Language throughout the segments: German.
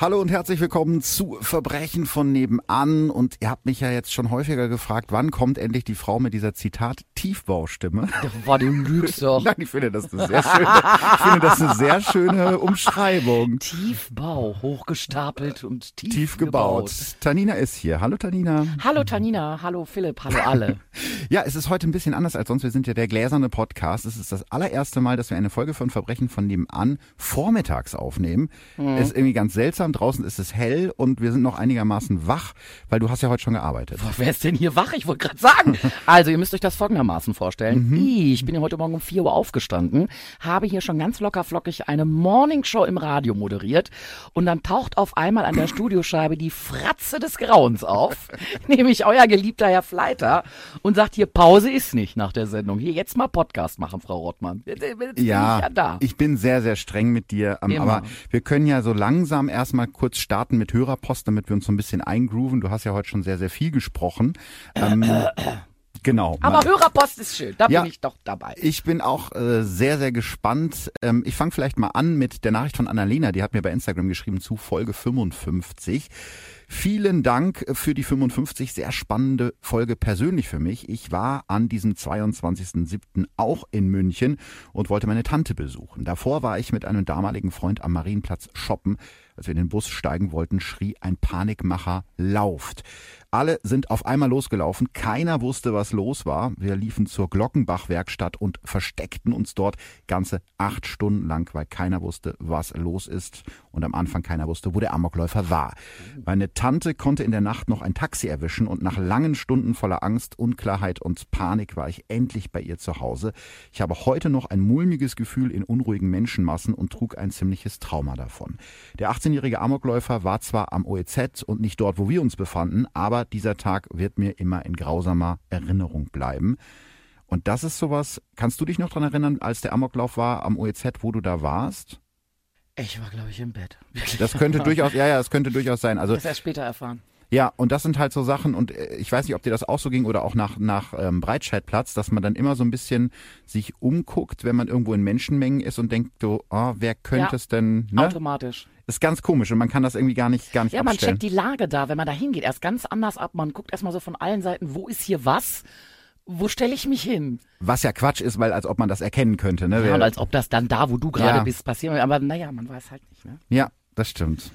Hallo und herzlich willkommen zu Verbrechen von nebenan. Und ihr habt mich ja jetzt schon häufiger gefragt, wann kommt endlich die Frau mit dieser Zitat Tiefbaustimme? War du lügst doch. Nein, ich finde das eine sehr schöne, ich finde das eine sehr schöne Umschreibung. Tiefbau, hochgestapelt und tief, Tief gebaut. Tanina ist hier. Hallo Tanina. Hallo Tanina, hallo Philipp, hallo alle. Ja, es ist heute ein bisschen anders als sonst. Wir sind ja der gläserne Podcast. Es ist das allererste Mal, dass wir eine Folge von Verbrechen von nebenan vormittags aufnehmen. Ist irgendwie ganz seltsam. Draußen ist es hell und wir sind noch einigermaßen wach, weil du hast ja heute schon gearbeitet. Boah, wer ist denn hier wach? Ich wollte gerade sagen. Also, ihr müsst euch das folgendermaßen vorstellen. Mhm. Ich bin ja heute Morgen um 4 Uhr aufgestanden, habe hier schon ganz locker flockig eine Morningshow im Radio moderiert und dann taucht auf einmal an der Studioscheibe die Fratze des Grauens auf, nämlich euer geliebter Herr Fleiter und sagt hier, Pause ist nicht nach der Sendung. Hier jetzt mal Podcast machen, Frau Rottmann. Jetzt bin ich Ja, ja da. ich bin sehr, sehr streng mit dir. ähm, Immer. Aber wir können ja so langsam erstmal kurz starten mit Hörerpost, damit wir uns so ein bisschen eingrooven. Du hast ja heute schon sehr, sehr viel gesprochen. Ähm, genau. Aber Hörerpost ist schön, da Ja. bin ich doch dabei. Ich bin auch äh, sehr, sehr gespannt. Ähm, ich fange vielleicht mal an mit der Nachricht von Annalena. Die hat mir bei Instagram geschrieben zu Folge 55. Vielen Dank für die 55. Sehr spannende Folge persönlich für mich. Ich war an diesem 22.07. auch in München und wollte meine Tante besuchen. Davor war ich mit einem damaligen Freund am Marienplatz shoppen. Als wir in den Bus steigen wollten, schrie ein Panikmacher, lauft. Alle sind auf einmal losgelaufen. Keiner wusste, was los war. Wir liefen zur Glockenbach-Werkstatt und versteckten uns dort ganze acht Stunden lang, weil keiner wusste, was los ist. Und am Anfang keiner wusste, wo der Amokläufer war. Meine Tante konnte in der Nacht noch ein Taxi erwischen und nach langen Stunden voller Angst, Unklarheit und Panik war ich endlich bei ihr zu Hause. Ich habe heute noch ein mulmiges Gefühl in unruhigen Menschenmassen und trug ein ziemliches Trauma davon. Der 18-jährige Amokläufer war zwar am OEZ und nicht dort, wo wir uns befanden, aber dieser Tag wird mir immer in grausamer Erinnerung bleiben. Und das ist sowas, kannst du dich noch dran erinnern, als der Amoklauf war am OEZ, wo du da warst? Ich war, glaube ich, im Bett. Wirklich. Das könnte durchaus, ja, ja, das könnte durchaus sein. Also Das erst später erfahren. Ja, und das sind halt so Sachen, und äh, ich weiß nicht, ob dir das auch so ging oder auch nach, nach ähm, Breitscheidplatz, dass man dann immer so ein bisschen sich umguckt, wenn man irgendwo in Menschenmengen ist und denkt so, ah, wer könnte Ja, es denn, ne? Automatisch. Ist ganz komisch und man kann das irgendwie gar nicht, gar nicht Ja, man abstellen. checkt die Lage da, wenn man da hingeht, erst ganz anders ab. Man guckt erstmal so von allen Seiten, wo ist hier was? Wo stelle ich mich hin? Was ja Quatsch ist, weil als ob man das erkennen könnte, ne? Ja, und als ob das dann da, wo du gerade Ja. bist, passieren will. Aber naja, man weiß halt nicht. Ne? ja, das stimmt.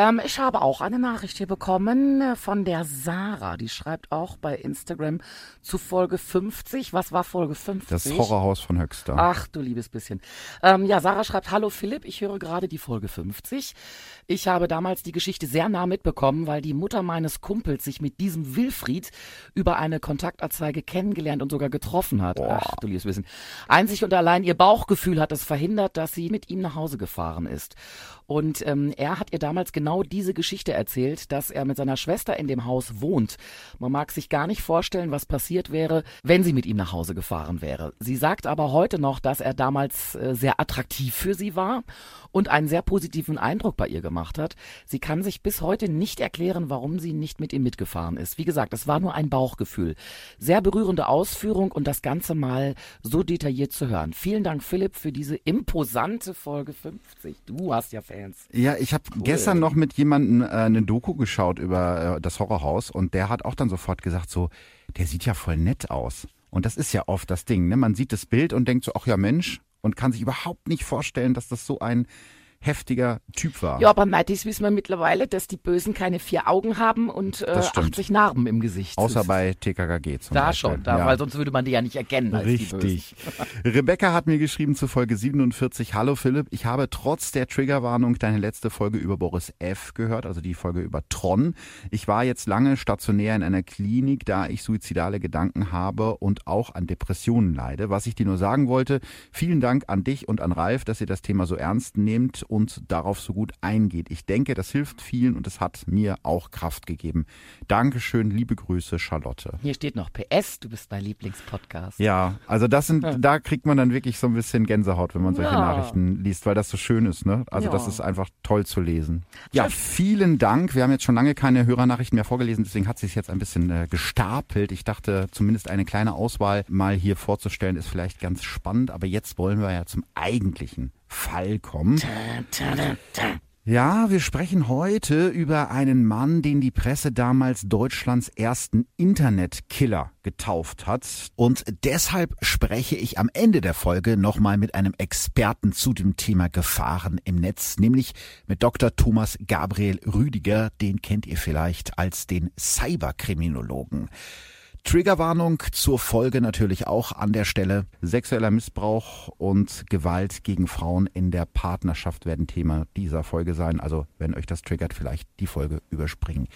Ähm, ich habe auch eine Nachricht hier bekommen äh, von der Sarah. Die schreibt auch bei Instagram zu Folge 50. Was war Folge 50? Das Horrorhaus von Höxter. Ach du liebes bisschen. Ähm, ja, Sarah schreibt, hallo Philipp, ich höre gerade die Folge 50. Ich habe damals die Geschichte sehr nah mitbekommen, weil die Mutter meines Kumpels sich mit diesem Wilfried über eine Kontaktanzeige kennengelernt und sogar getroffen hat. Ach du liebes bisschen. Einzig und allein ihr Bauchgefühl hat es verhindert, dass sie mit ihm nach Hause gefahren ist. Und ähm, er hat ihr damals genau diese Geschichte erzählt, dass er mit seiner Schwester in dem Haus wohnt. Man mag sich gar nicht vorstellen, was passiert wäre, wenn sie mit ihm nach Hause gefahren wäre. Sie sagt aber heute noch, dass er damals äh, sehr attraktiv für sie war und einen sehr positiven Eindruck bei ihr gemacht hat. Sie kann sich bis heute nicht erklären, warum sie nicht mit ihm mitgefahren ist. Wie gesagt, es war nur ein Bauchgefühl. Sehr berührende Ausführung und das Ganze mal so detailliert zu hören. Vielen Dank, Philipp, für diese imposante Folge 50. Du hast ja Fans. Ja, ich habe gestern noch mit jemandem äh, eine Doku geschaut über äh, das Horrorhaus und der hat auch dann sofort gesagt so, der sieht ja voll nett aus. Und das ist ja oft das Ding, ne? Man sieht das Bild und denkt so, ach ja Mensch, und kann sich überhaupt nicht vorstellen, dass das so ein heftiger Typ war. Ja, aber Mattis wissen wir mittlerweile, dass die Bösen keine vier Augen haben und äh, Das stimmt. 80 Narben im Gesicht. Außer Das- bei TKKG zum Da Beispiel. schon, da, ja. weil sonst würde man die ja nicht erkennen als die Richtig. Rebecca hat mir geschrieben zu Folge 47. Hallo Philipp, ich habe trotz der Triggerwarnung deine letzte Folge über Boris F. gehört, also die Folge über Tron. Ich war jetzt lange stationär in einer Klinik, da ich suizidale Gedanken habe und auch an Depressionen leide. Was ich dir nur sagen wollte, vielen Dank an dich und an Ralf, dass ihr das Thema so ernst nehmt und darauf so gut eingeht. Ich denke, das hilft vielen und es hat mir auch Kraft gegeben. Dankeschön, liebe Grüße, Charlotte. Hier steht noch PS, du bist mein Lieblingspodcast. Ja, also das sind, Ja. da kriegt man dann wirklich so ein bisschen Gänsehaut, wenn man solche Ja. Nachrichten liest, weil das so schön ist, ne? Also Ja. das ist einfach toll zu lesen. Ja, vielen Dank. Wir haben jetzt schon lange keine Hörernachrichten mehr vorgelesen, deswegen hat sich jetzt ein bisschen äh, gestapelt. Ich dachte, zumindest eine kleine Auswahl mal hier vorzustellen, ist vielleicht ganz spannend, aber jetzt wollen wir ja zum eigentlichen Fall kommen. Ja, wir sprechen heute über einen Mann, den die Presse damals Deutschlands ersten Internetkiller getauft hat. Und deshalb spreche ich am Ende der Folge nochmal mit einem Experten zu dem Thema Gefahren im Netz, nämlich mit Dr. Thomas Gabriel Rüdiger. Den kennt ihr vielleicht als den Cyberkriminologen. Triggerwarnung zur Folge natürlich auch an der Stelle. Sexueller Missbrauch und Gewalt gegen Frauen in der Partnerschaft werden Thema dieser Folge sein. Also wenn euch das triggert, vielleicht die Folge überspringen.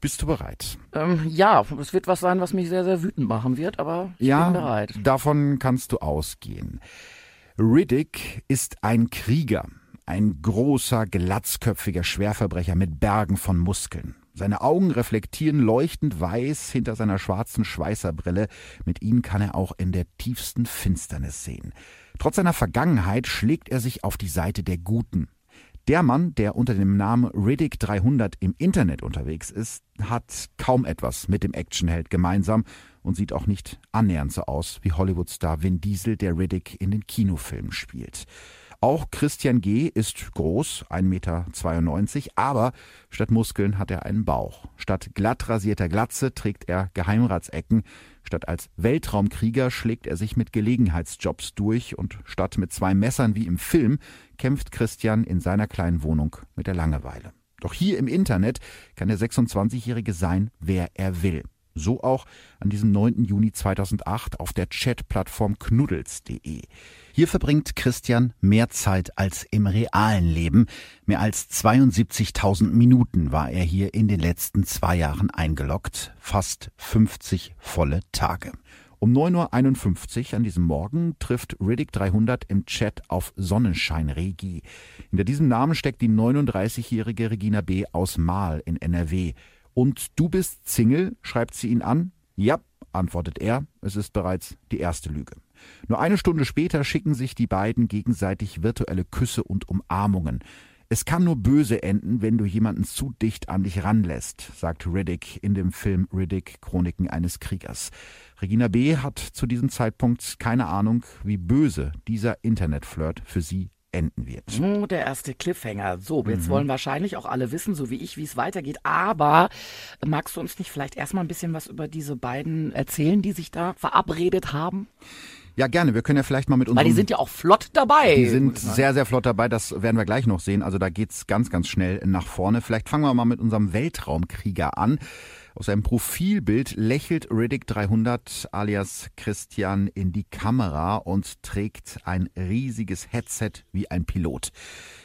Bist du bereit? Ähm, ja, es wird was sein, was mich sehr, sehr wütend machen wird, aber ich ja, bin bereit. davon kannst du ausgehen. Riddick ist ein Krieger, ein großer, glatzköpfiger Schwerverbrecher mit Bergen von Muskeln. Seine Augen reflektieren leuchtend weiß hinter seiner schwarzen Schweißerbrille. Mit ihnen kann er auch in der tiefsten Finsternis sehen. Trotz seiner Vergangenheit schlägt er sich auf die Seite der Guten. Der Mann, der unter dem Namen Riddick 300 im Internet unterwegs ist, hat kaum etwas mit dem Actionheld gemeinsam und sieht auch nicht annähernd so aus wie Hollywood-Star Vin Diesel, der Riddick in den Kinofilmen spielt. Auch Christian G. ist groß, 1,92 Meter, aber statt Muskeln hat er einen Bauch. Statt glatt rasierter Glatze trägt er Geheimratsecken. Statt als Weltraumkrieger schlägt er sich mit Gelegenheitsjobs durch und statt mit zwei Messern wie im Film kämpft Christian in seiner kleinen Wohnung mit der Langeweile. Doch hier im Internet kann der 26-Jährige sein, wer er will. So auch an diesem 9. Juni 2008 auf der Chatplattform knuddels.de. Hier verbringt Christian mehr Zeit als im realen Leben. Mehr als 72.000 Minuten war er hier in den letzten zwei Jahren eingeloggt. Fast 50 volle Tage. Um 9.51 Uhr an diesem Morgen trifft Riddick 300 im Chat auf Sonnenschein Regi. Hinter diesem Namen steckt die 39-jährige Regina B. aus Mahl in NRW. Und du bist Single? schreibt sie ihn an. Ja, antwortet er. Es ist bereits die erste Lüge. Nur eine Stunde später schicken sich die beiden gegenseitig virtuelle Küsse und Umarmungen. Es kann nur böse enden, wenn du jemanden zu dicht an dich ranlässt, sagt Riddick in dem Film Riddick Chroniken eines Kriegers. Regina B. hat zu diesem Zeitpunkt keine Ahnung, wie böse dieser Internetflirt für sie enden wird. Oh, der erste Cliffhanger. So, jetzt Mhm. wollen wahrscheinlich auch alle wissen, so wie ich, wie es weitergeht. Aber magst du uns nicht vielleicht erstmal ein bisschen was über diese beiden erzählen, die sich da verabredet haben? Ja, gerne. Wir können ja vielleicht mal mit Weil unserem... die sind ja auch flott dabei. Die sind sehr, sehr flott dabei. Das werden wir gleich noch sehen. Also da geht's ganz, ganz schnell nach vorne. Vielleicht fangen wir mal mit unserem Weltraumkrieger an. Aus seinem Profilbild lächelt Riddick 300 alias Christian in die Kamera und trägt ein riesiges Headset wie ein Pilot.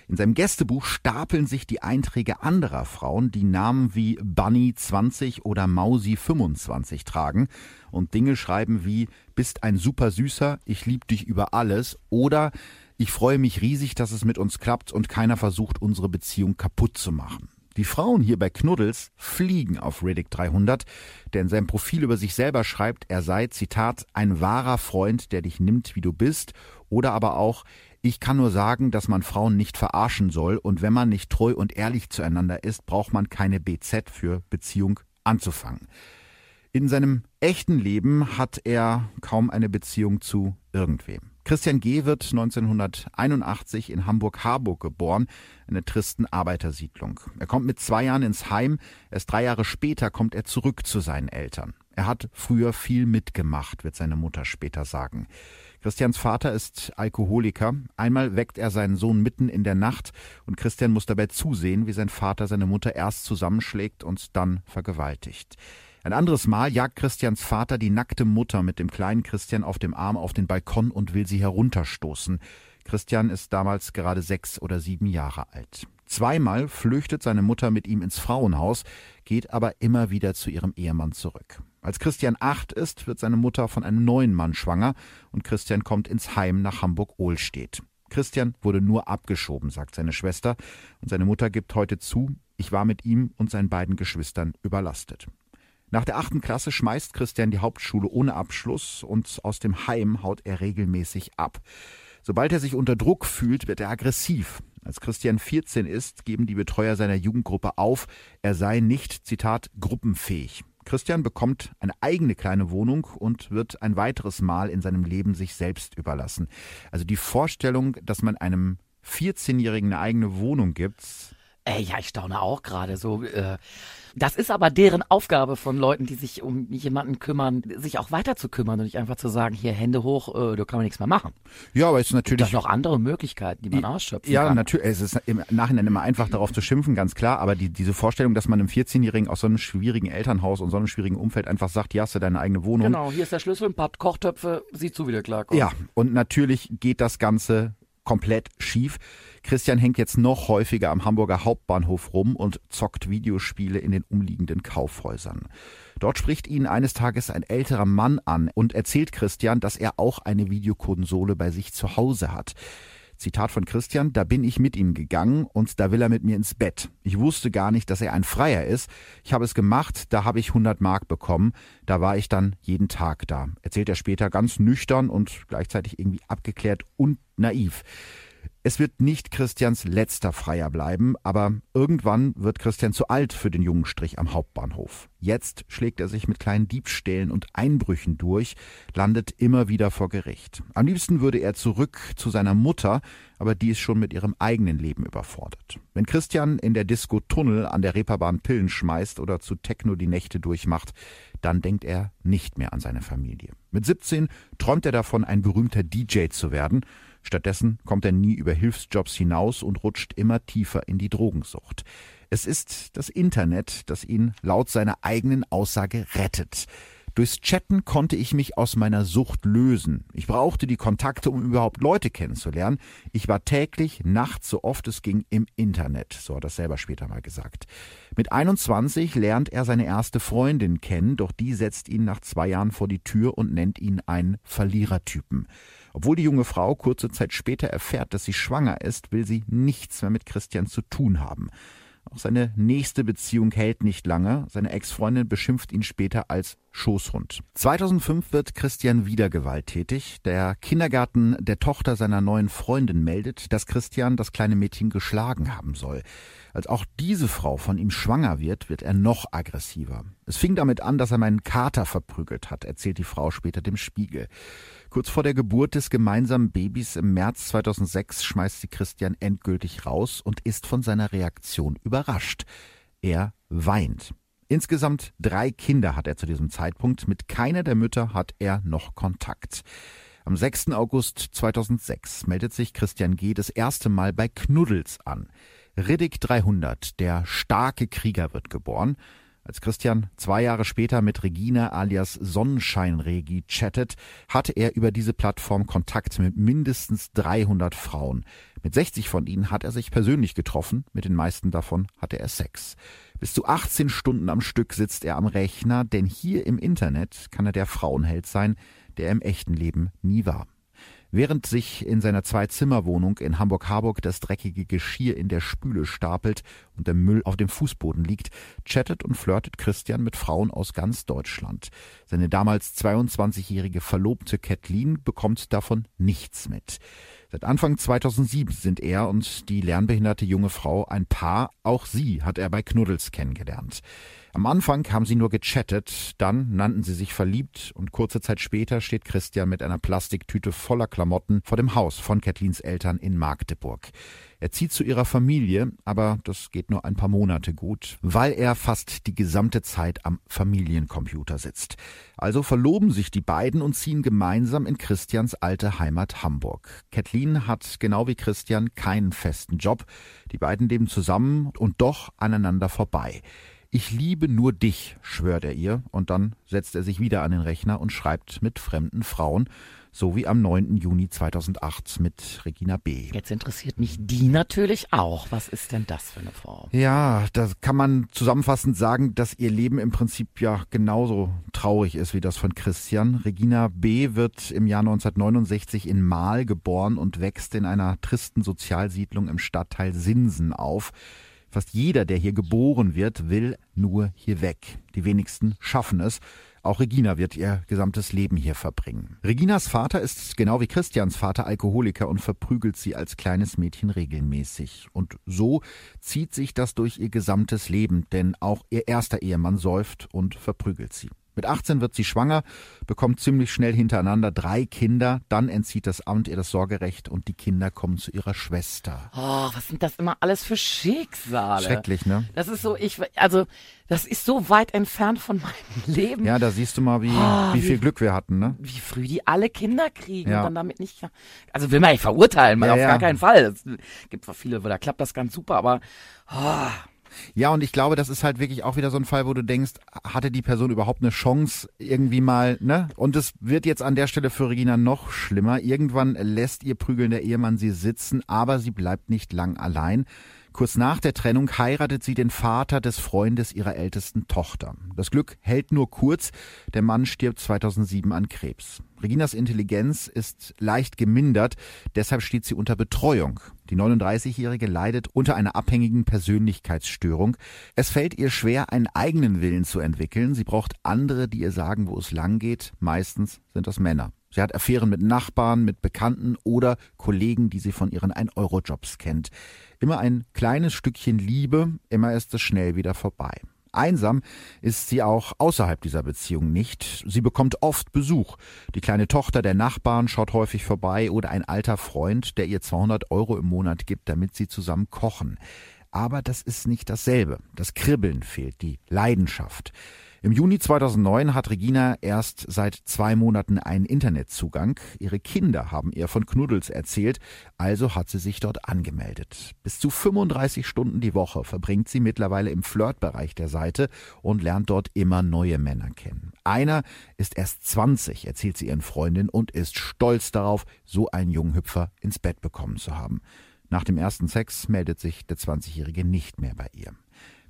In seinem Gästebuch stapeln sich die Einträge anderer Frauen, die Namen wie Bunny 20 oder Mausi 25 tragen und Dinge schreiben wie bist ein super süßer, ich lieb dich über alles oder ich freue mich riesig, dass es mit uns klappt und keiner versucht, unsere Beziehung kaputt zu machen. Die Frauen hier bei Knuddels fliegen auf Riddick 300, der in seinem Profil über sich selber schreibt, er sei, Zitat, ein wahrer Freund, der dich nimmt, wie du bist, oder aber auch, ich kann nur sagen, dass man Frauen nicht verarschen soll und wenn man nicht treu und ehrlich zueinander ist, braucht man keine BZ für Beziehung anzufangen. In seinem echten Leben hat er kaum eine Beziehung zu irgendwem. Christian G. wird 1981 in Hamburg-Harburg geboren, einer tristen Arbeitersiedlung. Er kommt mit zwei Jahren ins Heim, erst drei Jahre später kommt er zurück zu seinen Eltern. Er hat früher viel mitgemacht, wird seine Mutter später sagen. Christians Vater ist Alkoholiker. Einmal weckt er seinen Sohn mitten in der Nacht und Christian muss dabei zusehen, wie sein Vater seine Mutter erst zusammenschlägt und dann vergewaltigt. Ein anderes Mal jagt Christians Vater die nackte Mutter mit dem kleinen Christian auf dem Arm auf den Balkon und will sie herunterstoßen. Christian ist damals gerade sechs oder sieben Jahre alt. Zweimal flüchtet seine Mutter mit ihm ins Frauenhaus, geht aber immer wieder zu ihrem Ehemann zurück. Als Christian acht ist, wird seine Mutter von einem neuen Mann schwanger und Christian kommt ins Heim nach Hamburg-Ohlstedt. Christian wurde nur abgeschoben, sagt seine Schwester, und seine Mutter gibt heute zu, ich war mit ihm und seinen beiden Geschwistern überlastet. Nach der achten Klasse schmeißt Christian die Hauptschule ohne Abschluss und aus dem Heim haut er regelmäßig ab. Sobald er sich unter Druck fühlt, wird er aggressiv. Als Christian 14 ist, geben die Betreuer seiner Jugendgruppe auf, er sei nicht, Zitat, gruppenfähig. Christian bekommt eine eigene kleine Wohnung und wird ein weiteres Mal in seinem Leben sich selbst überlassen. Also die Vorstellung, dass man einem 14-Jährigen eine eigene Wohnung gibt. Ey, ja, ich staune auch gerade so. Äh, das ist aber deren Aufgabe von Leuten, die sich um jemanden kümmern, sich auch weiter zu kümmern und nicht einfach zu sagen, hier Hände hoch, äh, da kann man nichts mehr machen. Ja, aber es ist natürlich. Gibt noch andere Möglichkeiten, die man ausschöpfen ja, kann. Ja, natürlich. Es ist im Nachhinein immer einfach darauf zu schimpfen, ganz klar. Aber die, diese Vorstellung, dass man einem 14-Jährigen aus so einem schwierigen Elternhaus und so einem schwierigen Umfeld einfach sagt, hier hast du deine eigene Wohnung. Genau, hier ist der Schlüssel, ein paar Kochtöpfe, sieh zu, wie der klarkommt. Ja, und natürlich geht das Ganze komplett schief. Christian hängt jetzt noch häufiger am Hamburger Hauptbahnhof rum und zockt Videospiele in den umliegenden Kaufhäusern. Dort spricht ihn eines Tages ein älterer Mann an und erzählt Christian, dass er auch eine Videokonsole bei sich zu Hause hat. Zitat von Christian, da bin ich mit ihm gegangen und da will er mit mir ins Bett. Ich wusste gar nicht, dass er ein Freier ist. Ich habe es gemacht, da habe ich 100 Mark bekommen. Da war ich dann jeden Tag da. Erzählt er später ganz nüchtern und gleichzeitig irgendwie abgeklärt und naiv. Es wird nicht Christians letzter Freier bleiben, aber irgendwann wird Christian zu alt für den jungen Strich am Hauptbahnhof. Jetzt schlägt er sich mit kleinen Diebstählen und Einbrüchen durch, landet immer wieder vor Gericht. Am liebsten würde er zurück zu seiner Mutter, aber die ist schon mit ihrem eigenen Leben überfordert. Wenn Christian in der Disco Tunnel an der Reeperbahn Pillen schmeißt oder zu Techno die Nächte durchmacht, dann denkt er nicht mehr an seine Familie. Mit 17 träumt er davon, ein berühmter DJ zu werden Stattdessen kommt er nie über Hilfsjobs hinaus und rutscht immer tiefer in die Drogensucht. Es ist das Internet, das ihn laut seiner eigenen Aussage rettet. Durchs Chatten konnte ich mich aus meiner Sucht lösen. Ich brauchte die Kontakte, um überhaupt Leute kennenzulernen. Ich war täglich, nachts, so oft es ging, im Internet. So hat er selber später mal gesagt. Mit 21 lernt er seine erste Freundin kennen, doch die setzt ihn nach zwei Jahren vor die Tür und nennt ihn einen Verlierertypen. Obwohl die junge Frau kurze Zeit später erfährt, dass sie schwanger ist, will sie nichts mehr mit Christian zu tun haben. Auch seine nächste Beziehung hält nicht lange. Seine Ex-Freundin beschimpft ihn später als Schoßhund. 2005 wird Christian wieder gewalttätig. Der Kindergarten der Tochter seiner neuen Freundin meldet, dass Christian das kleine Mädchen geschlagen haben soll. Als auch diese Frau von ihm schwanger wird, wird er noch aggressiver. Es fing damit an, dass er meinen Kater verprügelt hat, erzählt die Frau später dem Spiegel. Kurz vor der Geburt des gemeinsamen Babys im März 2006 schmeißt sie Christian endgültig raus und ist von seiner Reaktion überrascht. Er weint. Insgesamt drei Kinder hat er zu diesem Zeitpunkt. Mit keiner der Mütter hat er noch Kontakt. Am 6. August 2006 meldet sich Christian G. das erste Mal bei Knuddels an. Riddick 300, der starke Krieger, wird geboren. Als Christian zwei Jahre später mit Regina alias Sonnenscheinregi chattet, hatte er über diese Plattform Kontakt mit mindestens 300 Frauen. Mit 60 von ihnen hat er sich persönlich getroffen, mit den meisten davon hatte er Sex. Bis zu 18 Stunden am Stück sitzt er am Rechner, denn hier im Internet kann er der Frauenheld sein, der er im echten Leben nie war. Während sich in seiner Zwei-Zimmer-Wohnung in Hamburg-Harburg das dreckige Geschirr in der Spüle stapelt und der Müll auf dem Fußboden liegt, chattet und flirtet Christian mit Frauen aus ganz Deutschland. Seine damals 22-jährige Verlobte Kathleen bekommt davon nichts mit. Seit Anfang 2007 sind er und die lernbehinderte junge Frau ein Paar. Auch sie hat er bei Knuddels kennengelernt. Am Anfang haben sie nur gechattet, dann nannten sie sich verliebt und kurze Zeit später steht Christian mit einer Plastiktüte voller Klamotten vor dem Haus von Kathleens Eltern in Magdeburg. Er zieht zu ihrer Familie, aber das geht nur ein paar Monate gut, weil er fast die gesamte Zeit am Familiencomputer sitzt. Also verloben sich die beiden und ziehen gemeinsam in Christians alte Heimat Hamburg. Kathleen hat genau wie Christian keinen festen Job. Die beiden leben zusammen und doch aneinander vorbei. Ich liebe nur dich, schwört er ihr, und dann setzt er sich wieder an den Rechner und schreibt mit fremden Frauen, so wie am 9. Juni 2008 mit Regina B. Jetzt interessiert mich die natürlich auch. Was ist denn das für eine Frau? Ja, da kann man zusammenfassend sagen, dass ihr Leben im Prinzip ja genauso traurig ist wie das von Christian. Regina B. wird im Jahr 1969 in Mahl geboren und wächst in einer tristen Sozialsiedlung im Stadtteil Sinsen auf. Fast jeder, der hier geboren wird, will nur hier weg. Die wenigsten schaffen es. Auch Regina wird ihr gesamtes Leben hier verbringen. Reginas Vater ist genau wie Christians Vater Alkoholiker und verprügelt sie als kleines Mädchen regelmäßig. Und so zieht sich das durch ihr gesamtes Leben, denn auch ihr erster Ehemann säuft und verprügelt sie. Mit 18 wird sie schwanger, bekommt ziemlich schnell hintereinander drei Kinder, dann entzieht das Amt ihr das Sorgerecht und die Kinder kommen zu ihrer Schwester. Oh, was sind das immer alles für Schicksale? Schrecklich, ne? Das ist so, ich, also, das ist so weit entfernt von meinem Leben. Ja, da siehst du mal, wie, oh, wie, wie viel Glück wir hatten, ne? Wie früh die alle Kinder kriegen ja. und dann damit nicht, also will man nicht verurteilen, mal ja, auf ja. gar keinen Fall. Es gibt zwar viele, da klappt das ganz super, aber, oh, ja, und ich glaube, das ist halt wirklich auch wieder so ein Fall, wo du denkst, hatte die Person überhaupt eine Chance irgendwie mal, ne? Und es wird jetzt an der Stelle für Regina noch schlimmer. Irgendwann lässt ihr prügelnder Ehemann sie sitzen, aber sie bleibt nicht lang allein. Kurz nach der Trennung heiratet sie den Vater des Freundes ihrer ältesten Tochter. Das Glück hält nur kurz. Der Mann stirbt 2007 an Krebs. Reginas Intelligenz ist leicht gemindert, deshalb steht sie unter Betreuung. Die 39-Jährige leidet unter einer abhängigen Persönlichkeitsstörung. Es fällt ihr schwer, einen eigenen Willen zu entwickeln. Sie braucht andere, die ihr sagen, wo es lang geht. Meistens sind das Männer. Sie hat Affären mit Nachbarn, mit Bekannten oder Kollegen, die sie von ihren 1-Euro-Jobs kennt. Immer ein kleines Stückchen Liebe, immer ist es schnell wieder vorbei. Einsam ist sie auch außerhalb dieser Beziehung nicht. Sie bekommt oft Besuch. Die kleine Tochter der Nachbarn schaut häufig vorbei oder ein alter Freund, der ihr 200 Euro im Monat gibt, damit sie zusammen kochen. Aber das ist nicht dasselbe. Das Kribbeln fehlt, die Leidenschaft. Im Juni 2009 hat Regina erst seit zwei Monaten einen Internetzugang. Ihre Kinder haben ihr von Knuddels erzählt, also hat sie sich dort angemeldet. Bis zu 35 Stunden die Woche verbringt sie mittlerweile im Flirtbereich der Seite und lernt dort immer neue Männer kennen. Einer ist erst 20, erzählt sie ihren Freundinnen und ist stolz darauf, so einen jungen Hüpfer ins Bett bekommen zu haben. Nach dem ersten Sex meldet sich der 20-Jährige nicht mehr bei ihr.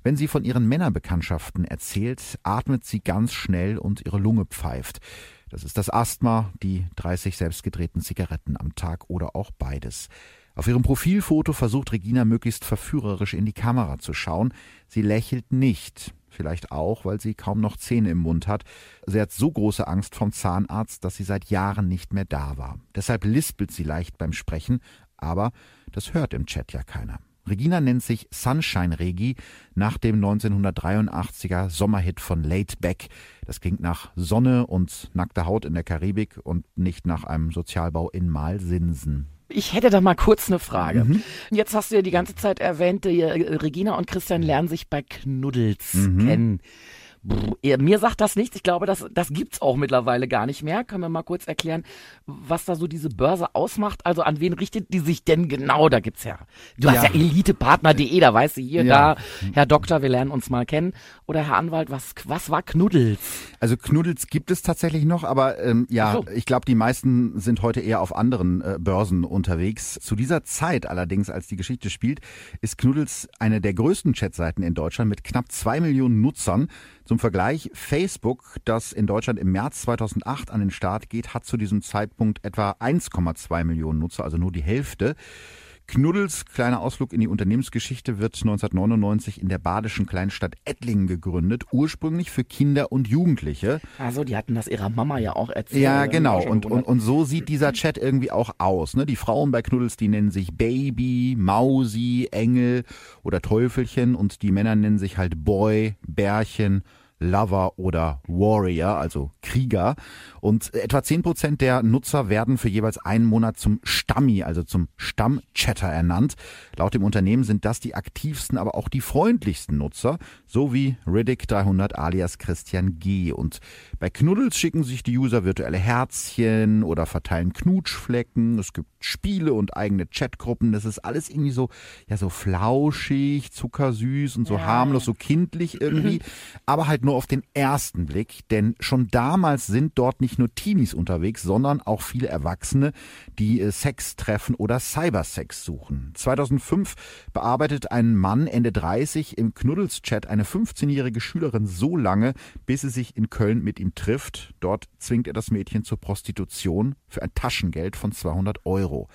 Wenn sie von ihren Männerbekanntschaften erzählt, atmet sie ganz schnell und ihre Lunge pfeift. Das ist das Asthma, die 30 selbstgedrehten Zigaretten am Tag oder auch beides. Auf ihrem Profilfoto versucht Regina möglichst verführerisch in die Kamera zu schauen. Sie lächelt nicht. Vielleicht auch, weil sie kaum noch Zähne im Mund hat. Sie hat so große Angst vom Zahnarzt, dass sie seit Jahren nicht mehr da war. Deshalb lispelt sie leicht beim Sprechen, aber das hört im Chat ja keiner. Regina nennt sich Sunshine Regi nach dem 1983er Sommerhit von Late Beck. Das klingt nach Sonne und nackter Haut in der Karibik und nicht nach einem Sozialbau in Malsinsen. Ich hätte da mal kurz eine Frage. Mhm. Jetzt hast du ja die ganze Zeit erwähnt, die, Regina und Christian lernen sich bei Knuddels mhm. kennen. Mir sagt das nichts. Ich glaube, das, das gibt's auch mittlerweile gar nicht mehr. Können wir mal kurz erklären, was da so diese Börse ausmacht? Also an wen richtet die sich denn genau? Da gibt's ja, du ja. hast ja elitepartner.de, da weißt du hier, ja. da, Herr Doktor, wir lernen uns mal kennen. Oder Herr Anwalt, was, was war Knuddels? Also Knuddels gibt es tatsächlich noch, aber ähm, ja, so. ich glaube, die meisten sind heute eher auf anderen äh, Börsen unterwegs. Zu dieser Zeit allerdings, als die Geschichte spielt, ist Knuddels eine der größten Chatseiten in Deutschland mit knapp zwei Millionen Nutzern. Zum Vergleich, Facebook, das in Deutschland im März 2008 an den Start geht, hat zu diesem Zeitpunkt etwa 1,2 Millionen Nutzer, also nur die Hälfte. Knuddels kleiner Ausflug in die Unternehmensgeschichte wird 1999 in der badischen Kleinstadt Ettlingen gegründet, ursprünglich für Kinder und Jugendliche. Also, die hatten das ihrer Mama ja auch erzählt. Ja, genau. Und, und, und so sieht dieser Chat irgendwie auch aus. Ne? Die Frauen bei Knuddels, die nennen sich Baby, Mausi, Engel oder Teufelchen und die Männer nennen sich halt Boy, Bärchen, Lover oder Warrior, also Krieger. Und etwa zehn Prozent der Nutzer werden für jeweils einen Monat zum Stammi, also zum Stammchatter ernannt. Laut dem Unternehmen sind das die aktivsten, aber auch die freundlichsten Nutzer, so wie Riddick 300 alias Christian G. Und bei Knuddels schicken sich die User virtuelle Herzchen oder verteilen Knutschflecken. Es gibt Spiele und eigene Chatgruppen. Das ist alles irgendwie so, ja, so flauschig, zuckersüß und so ja. harmlos, so kindlich irgendwie. aber halt nur auf den ersten Blick, denn schon damals sind dort nicht nur Teenies unterwegs, sondern auch viele Erwachsene, die äh, Sex treffen oder Cybersex suchen. 2005 bearbeitet ein Mann Ende 30 im Knuddels-Chat eine 15-jährige Schülerin so lange, bis sie sich in Köln mit ihm trifft. Dort zwingt er das Mädchen zur Prostitution für ein Taschengeld von 200 Euro.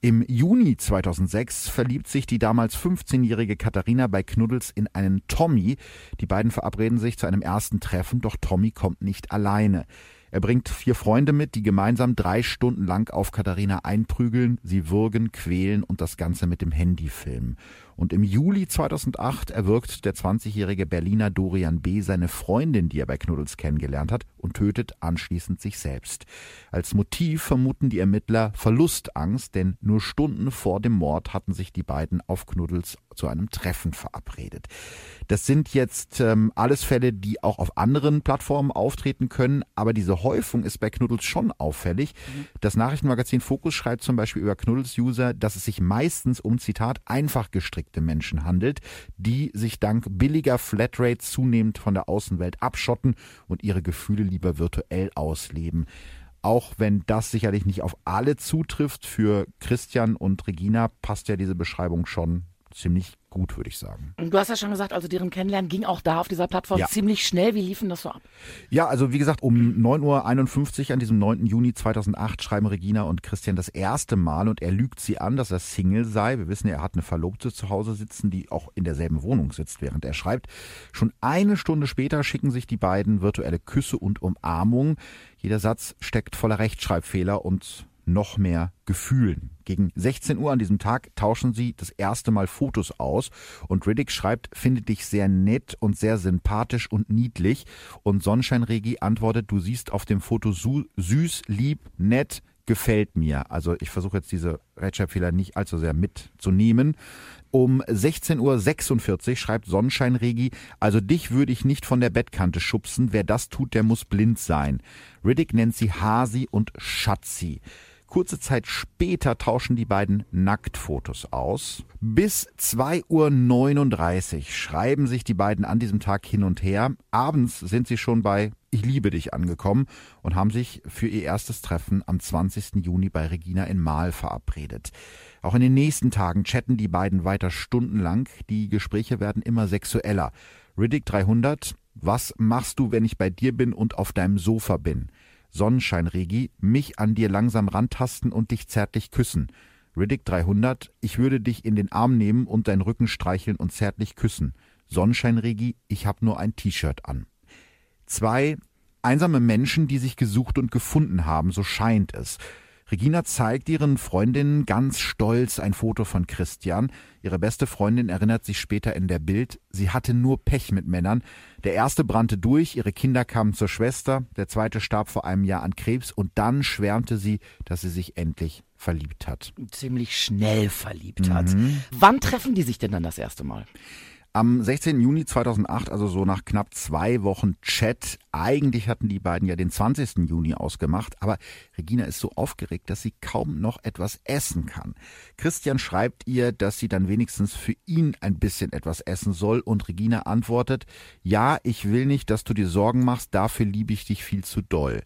Im Juni 2006 verliebt sich die damals 15-jährige Katharina bei Knuddels in einen Tommy. Die beiden verabreden sich zu einem ersten Treffen, doch Tommy kommt nicht alleine. Er bringt vier Freunde mit, die gemeinsam drei Stunden lang auf Katharina einprügeln, sie würgen, quälen und das Ganze mit dem Handy filmen. Und im Juli 2008 erwürgt der 20-jährige Berliner Dorian B. seine Freundin, die er bei Knuddels kennengelernt hat, und tötet anschließend sich selbst. Als Motiv vermuten die Ermittler Verlustangst, denn nur Stunden vor dem Mord hatten sich die beiden auf Knuddels zu einem Treffen verabredet. Das sind jetzt ähm, alles Fälle, die auch auf anderen Plattformen auftreten können, aber diese Häufung ist bei Knuddels schon auffällig. Mhm. Das Nachrichtenmagazin Focus schreibt zum Beispiel über Knuddels-User, dass es sich meistens um, Zitat, einfach gestrickte Menschen handelt, die sich dank billiger Flatrates zunehmend von der Außenwelt abschotten und ihre Gefühle lieber virtuell ausleben auch wenn das sicherlich nicht auf alle zutrifft, für Christian und Regina passt ja diese Beschreibung schon ziemlich gut, würde ich sagen. Du hast ja schon gesagt, also deren Kennenlernen ging auch da auf dieser Plattform ja. ziemlich schnell. Wie liefen das so ab? Ja, also wie gesagt, um 9.51 Uhr an diesem 9. Juni 2008 schreiben Regina und Christian das erste Mal und er lügt sie an, dass er Single sei. Wir wissen ja, er hat eine Verlobte zu Hause sitzen, die auch in derselben Wohnung sitzt, während er schreibt. Schon eine Stunde später schicken sich die beiden virtuelle Küsse und Umarmungen. Jeder Satz steckt voller Rechtschreibfehler und noch mehr Gefühlen. Gegen 16 Uhr an diesem Tag tauschen sie das erste Mal Fotos aus und Riddick schreibt, findet dich sehr nett und sehr sympathisch und niedlich und Sonnenscheinregi antwortet, du siehst auf dem Foto süß, lieb, nett, gefällt mir. Also ich versuche jetzt diese Rechtschreibfehler nicht allzu sehr mitzunehmen. Um 16.46 Uhr schreibt Sonnenscheinregi, also dich würde ich nicht von der Bettkante schubsen, wer das tut, der muss blind sein. Riddick nennt sie Hasi und Schatzi. Kurze Zeit später tauschen die beiden Nacktfotos aus. Bis 2.39 Uhr schreiben sich die beiden an diesem Tag hin und her. Abends sind sie schon bei Ich liebe dich angekommen und haben sich für ihr erstes Treffen am 20. Juni bei Regina in Mahl verabredet. Auch in den nächsten Tagen chatten die beiden weiter stundenlang. Die Gespräche werden immer sexueller. Riddick 300, was machst du, wenn ich bei dir bin und auf deinem Sofa bin? Sonnenschein-Regi, mich an dir langsam rantasten und dich zärtlich küssen. Riddick 300, ich würde dich in den Arm nehmen und deinen Rücken streicheln und zärtlich küssen. Sonnenschein-Regi, ich hab nur ein T-Shirt an. Zwei einsame Menschen, die sich gesucht und gefunden haben, so scheint es. Regina zeigt ihren Freundinnen ganz stolz ein Foto von Christian. Ihre beste Freundin erinnert sich später in der Bild, sie hatte nur Pech mit Männern. Der erste brannte durch, ihre Kinder kamen zur Schwester, der zweite starb vor einem Jahr an Krebs und dann schwärmte sie, dass sie sich endlich verliebt hat. Ziemlich schnell verliebt hat. Mhm. Wann treffen die sich denn dann das erste Mal? Am 16. Juni 2008, also so nach knapp zwei Wochen Chat, eigentlich hatten die beiden ja den 20. Juni ausgemacht, aber Regina ist so aufgeregt, dass sie kaum noch etwas essen kann. Christian schreibt ihr, dass sie dann wenigstens für ihn ein bisschen etwas essen soll und Regina antwortet, ja, ich will nicht, dass du dir Sorgen machst, dafür liebe ich dich viel zu doll.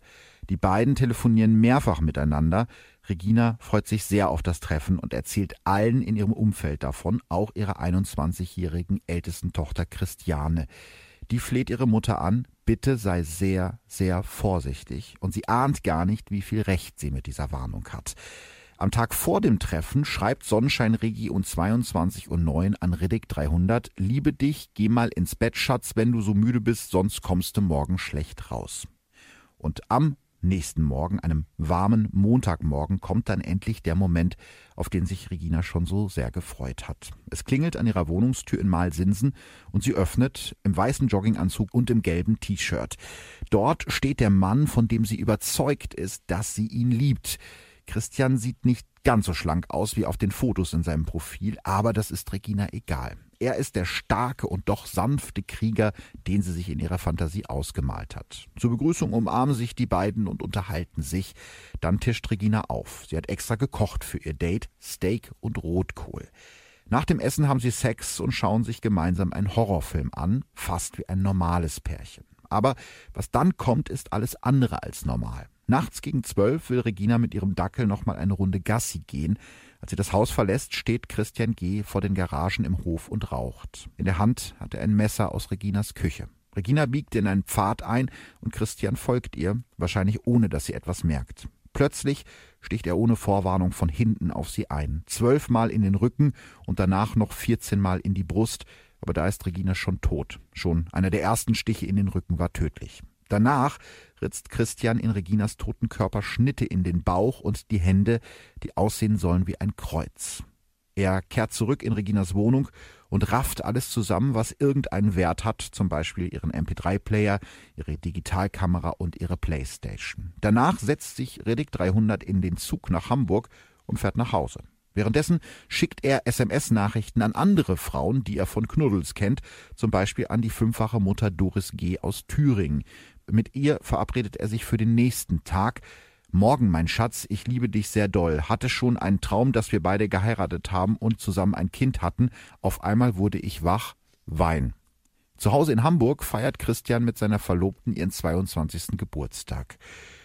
Die beiden telefonieren mehrfach miteinander. Regina freut sich sehr auf das Treffen und erzählt allen in ihrem Umfeld davon, auch ihrer 21-jährigen ältesten Tochter Christiane. Die fleht ihre Mutter an, bitte sei sehr, sehr vorsichtig, und sie ahnt gar nicht, wie viel Recht sie mit dieser Warnung hat. Am Tag vor dem Treffen schreibt Sonnenschein Regi um 22.09 Uhr an Riddick 300, liebe dich, geh mal ins Bett, Schatz, wenn du so müde bist, sonst kommst du morgen schlecht raus. Und am nächsten Morgen, einem warmen Montagmorgen, kommt dann endlich der Moment, auf den sich Regina schon so sehr gefreut hat. Es klingelt an ihrer Wohnungstür in Malsinsen und sie öffnet im weißen Jogginganzug und im gelben T-Shirt. Dort steht der Mann, von dem sie überzeugt ist, dass sie ihn liebt. Christian sieht nicht ganz so schlank aus wie auf den Fotos in seinem Profil, aber das ist Regina egal. Er ist der starke und doch sanfte Krieger, den sie sich in ihrer Fantasie ausgemalt hat. Zur Begrüßung umarmen sich die beiden und unterhalten sich. Dann tischt Regina auf. Sie hat extra gekocht für ihr Date, Steak und Rotkohl. Nach dem Essen haben sie Sex und schauen sich gemeinsam einen Horrorfilm an, fast wie ein normales Pärchen. Aber was dann kommt, ist alles andere als normal. Nachts gegen zwölf will Regina mit ihrem Dackel nochmal eine Runde Gassi gehen. Als sie das Haus verlässt, steht Christian G. vor den Garagen im Hof und raucht. In der Hand hat er ein Messer aus Reginas Küche. Regina biegt in einen Pfad ein und Christian folgt ihr, wahrscheinlich ohne dass sie etwas merkt. Plötzlich sticht er ohne Vorwarnung von hinten auf sie ein. Zwölfmal in den Rücken und danach noch vierzehnmal in die Brust, aber da ist Regina schon tot. Schon einer der ersten Stiche in den Rücken war tödlich. Danach ritzt Christian in Reginas toten Körper Schnitte in den Bauch und die Hände, die aussehen sollen wie ein Kreuz. Er kehrt zurück in Reginas Wohnung und rafft alles zusammen, was irgendeinen Wert hat, zum Beispiel ihren MP3-Player, ihre Digitalkamera und ihre Playstation. Danach setzt sich Redick 300 in den Zug nach Hamburg und fährt nach Hause. Währenddessen schickt er SMS-Nachrichten an andere Frauen, die er von Knuddels kennt, zum Beispiel an die fünffache Mutter Doris G. aus Thüringen. Mit ihr verabredet er sich für den nächsten Tag. Morgen, mein Schatz, ich liebe dich sehr doll. Hatte schon einen Traum, dass wir beide geheiratet haben und zusammen ein Kind hatten. Auf einmal wurde ich wach. Wein. Zu Hause in Hamburg feiert Christian mit seiner Verlobten ihren 22. Geburtstag.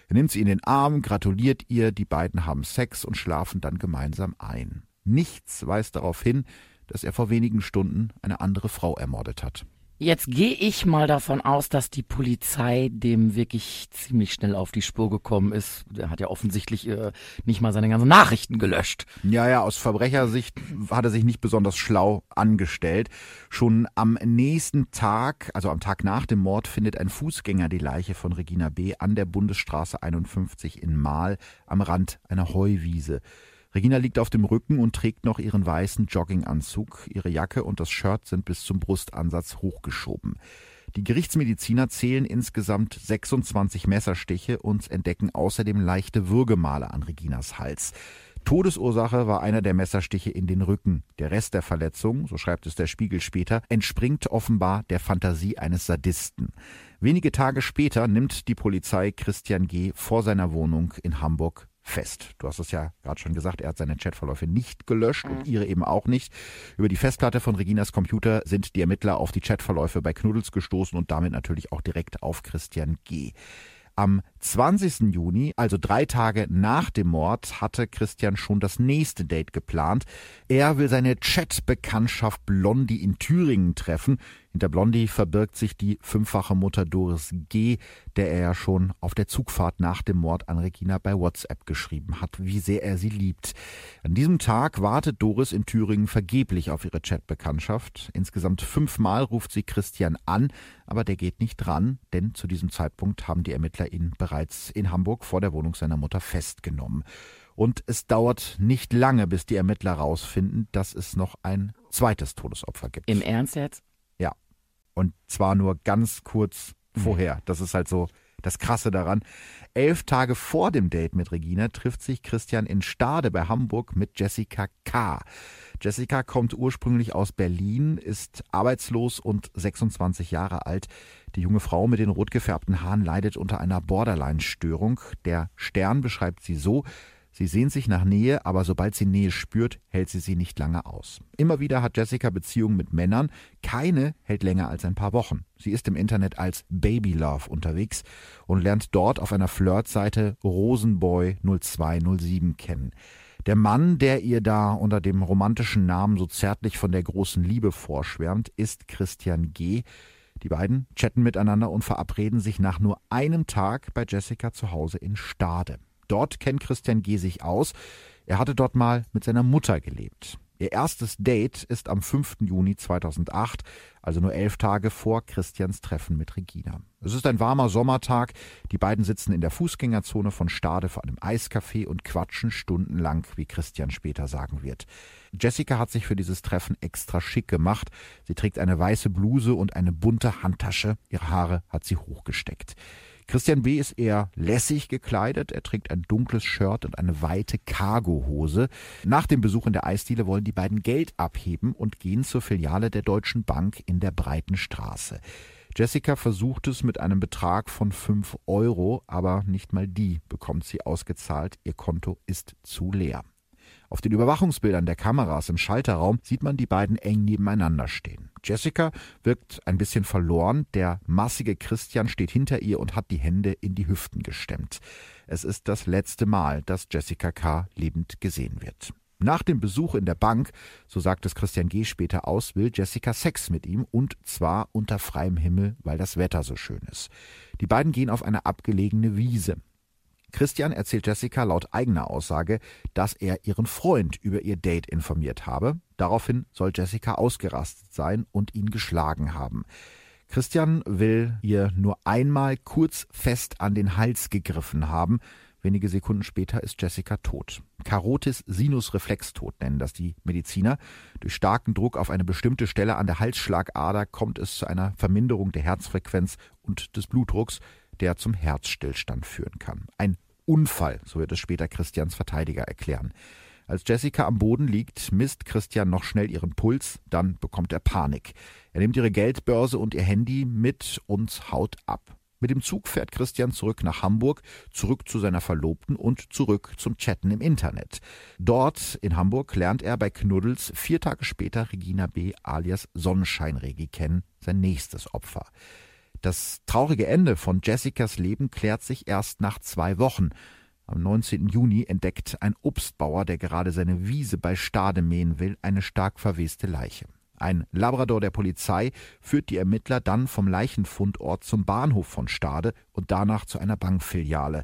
Er nimmt sie in den Arm, gratuliert ihr, die beiden haben Sex und schlafen dann gemeinsam ein. Nichts weist darauf hin, dass er vor wenigen Stunden eine andere Frau ermordet hat. Jetzt gehe ich mal davon aus, dass die Polizei dem wirklich ziemlich schnell auf die Spur gekommen ist. Der hat ja offensichtlich äh, nicht mal seine ganzen Nachrichten gelöscht. Ja, ja, aus Verbrechersicht hat er sich nicht besonders schlau angestellt. Schon am nächsten Tag, also am Tag nach dem Mord, findet ein Fußgänger die Leiche von Regina B. an der Bundesstraße 51 in Mahl am Rand einer Heuwiese. Regina liegt auf dem Rücken und trägt noch ihren weißen Jogginganzug. Ihre Jacke und das Shirt sind bis zum Brustansatz hochgeschoben. Die Gerichtsmediziner zählen insgesamt 26 Messerstiche und entdecken außerdem leichte Würgemale an Reginas Hals. Todesursache war einer der Messerstiche in den Rücken. Der Rest der Verletzung, so schreibt es der Spiegel später, entspringt offenbar der Fantasie eines Sadisten. Wenige Tage später nimmt die Polizei Christian G. vor seiner Wohnung in Hamburg fest. Du hast es ja gerade schon gesagt, er hat seine Chatverläufe nicht gelöscht und ihre eben auch nicht. Über die Festplatte von Reginas Computer sind die Ermittler auf die Chatverläufe bei Knuddels gestoßen und damit natürlich auch direkt auf Christian G. Am 20. Juni, also drei Tage nach dem Mord, hatte Christian schon das nächste Date geplant. Er will seine Chat-Bekanntschaft Blondie in Thüringen treffen. Hinter Blondie verbirgt sich die fünffache Mutter Doris G., der er ja schon auf der Zugfahrt nach dem Mord an Regina bei WhatsApp geschrieben hat, wie sehr er sie liebt. An diesem Tag wartet Doris in Thüringen vergeblich auf ihre Chatbekanntschaft. Insgesamt fünfmal ruft sie Christian an, aber der geht nicht dran, denn zu diesem Zeitpunkt haben die Ermittler ihn bereits in Hamburg vor der Wohnung seiner Mutter festgenommen. Und es dauert nicht lange, bis die Ermittler herausfinden, dass es noch ein zweites Todesopfer gibt. Im Ernst jetzt? Und zwar nur ganz kurz vorher. Das ist halt so das Krasse daran. Elf Tage vor dem Date mit Regina trifft sich Christian in Stade bei Hamburg mit Jessica K. Jessica kommt ursprünglich aus Berlin, ist arbeitslos und 26 Jahre alt. Die junge Frau mit den rot gefärbten Haaren leidet unter einer Borderline-Störung. Der Stern beschreibt sie so, Sie sehnt sich nach Nähe, aber sobald sie Nähe spürt, hält sie sie nicht lange aus. Immer wieder hat Jessica Beziehungen mit Männern, keine hält länger als ein paar Wochen. Sie ist im Internet als Baby Love unterwegs und lernt dort auf einer Flirtseite Rosenboy 0207 kennen. Der Mann, der ihr da unter dem romantischen Namen so zärtlich von der großen Liebe vorschwärmt, ist Christian G. Die beiden chatten miteinander und verabreden sich nach nur einem Tag bei Jessica zu Hause in Stade. Dort kennt Christian G. sich aus. Er hatte dort mal mit seiner Mutter gelebt. Ihr erstes Date ist am 5. Juni 2008, also nur elf Tage vor Christians Treffen mit Regina. Es ist ein warmer Sommertag. Die beiden sitzen in der Fußgängerzone von Stade vor einem Eiscafé und quatschen stundenlang, wie Christian später sagen wird. Jessica hat sich für dieses Treffen extra schick gemacht. Sie trägt eine weiße Bluse und eine bunte Handtasche. Ihre Haare hat sie hochgesteckt. Christian B. ist eher lässig gekleidet. Er trägt ein dunkles Shirt und eine weite Cargohose. Nach dem Besuch in der Eisdiele wollen die beiden Geld abheben und gehen zur Filiale der Deutschen Bank in der Breiten Straße. Jessica versucht es mit einem Betrag von 5 Euro, aber nicht mal die bekommt sie ausgezahlt. Ihr Konto ist zu leer. Auf den Überwachungsbildern der Kameras im Schalterraum sieht man die beiden eng nebeneinander stehen. Jessica wirkt ein bisschen verloren, der massige Christian steht hinter ihr und hat die Hände in die Hüften gestemmt. Es ist das letzte Mal, dass Jessica K. lebend gesehen wird. Nach dem Besuch in der Bank, so sagt es Christian G. später aus, will Jessica Sex mit ihm und zwar unter freiem Himmel, weil das Wetter so schön ist. Die beiden gehen auf eine abgelegene Wiese. Christian erzählt Jessica laut eigener Aussage, dass er ihren Freund über ihr Date informiert habe. Daraufhin soll Jessica ausgerastet sein und ihn geschlagen haben. Christian will ihr nur einmal kurz fest an den Hals gegriffen haben. Wenige Sekunden später ist Jessica tot. Carotis Sinus Reflextod nennen das die Mediziner. Durch starken Druck auf eine bestimmte Stelle an der Halsschlagader kommt es zu einer Verminderung der Herzfrequenz und des Blutdrucks der zum Herzstillstand führen kann. Ein Unfall, so wird es später Christians Verteidiger erklären. Als Jessica am Boden liegt, misst Christian noch schnell ihren Puls, dann bekommt er Panik. Er nimmt ihre Geldbörse und ihr Handy mit und haut ab. Mit dem Zug fährt Christian zurück nach Hamburg, zurück zu seiner Verlobten und zurück zum Chatten im Internet. Dort in Hamburg lernt er bei Knuddels vier Tage später Regina B. alias Sonnenscheinregi kennen, sein nächstes Opfer. Das traurige Ende von Jessicas Leben klärt sich erst nach zwei Wochen. Am 19. Juni entdeckt ein Obstbauer, der gerade seine Wiese bei Stade mähen will, eine stark verweste Leiche. Ein Labrador der Polizei führt die Ermittler dann vom Leichenfundort zum Bahnhof von Stade und danach zu einer Bankfiliale.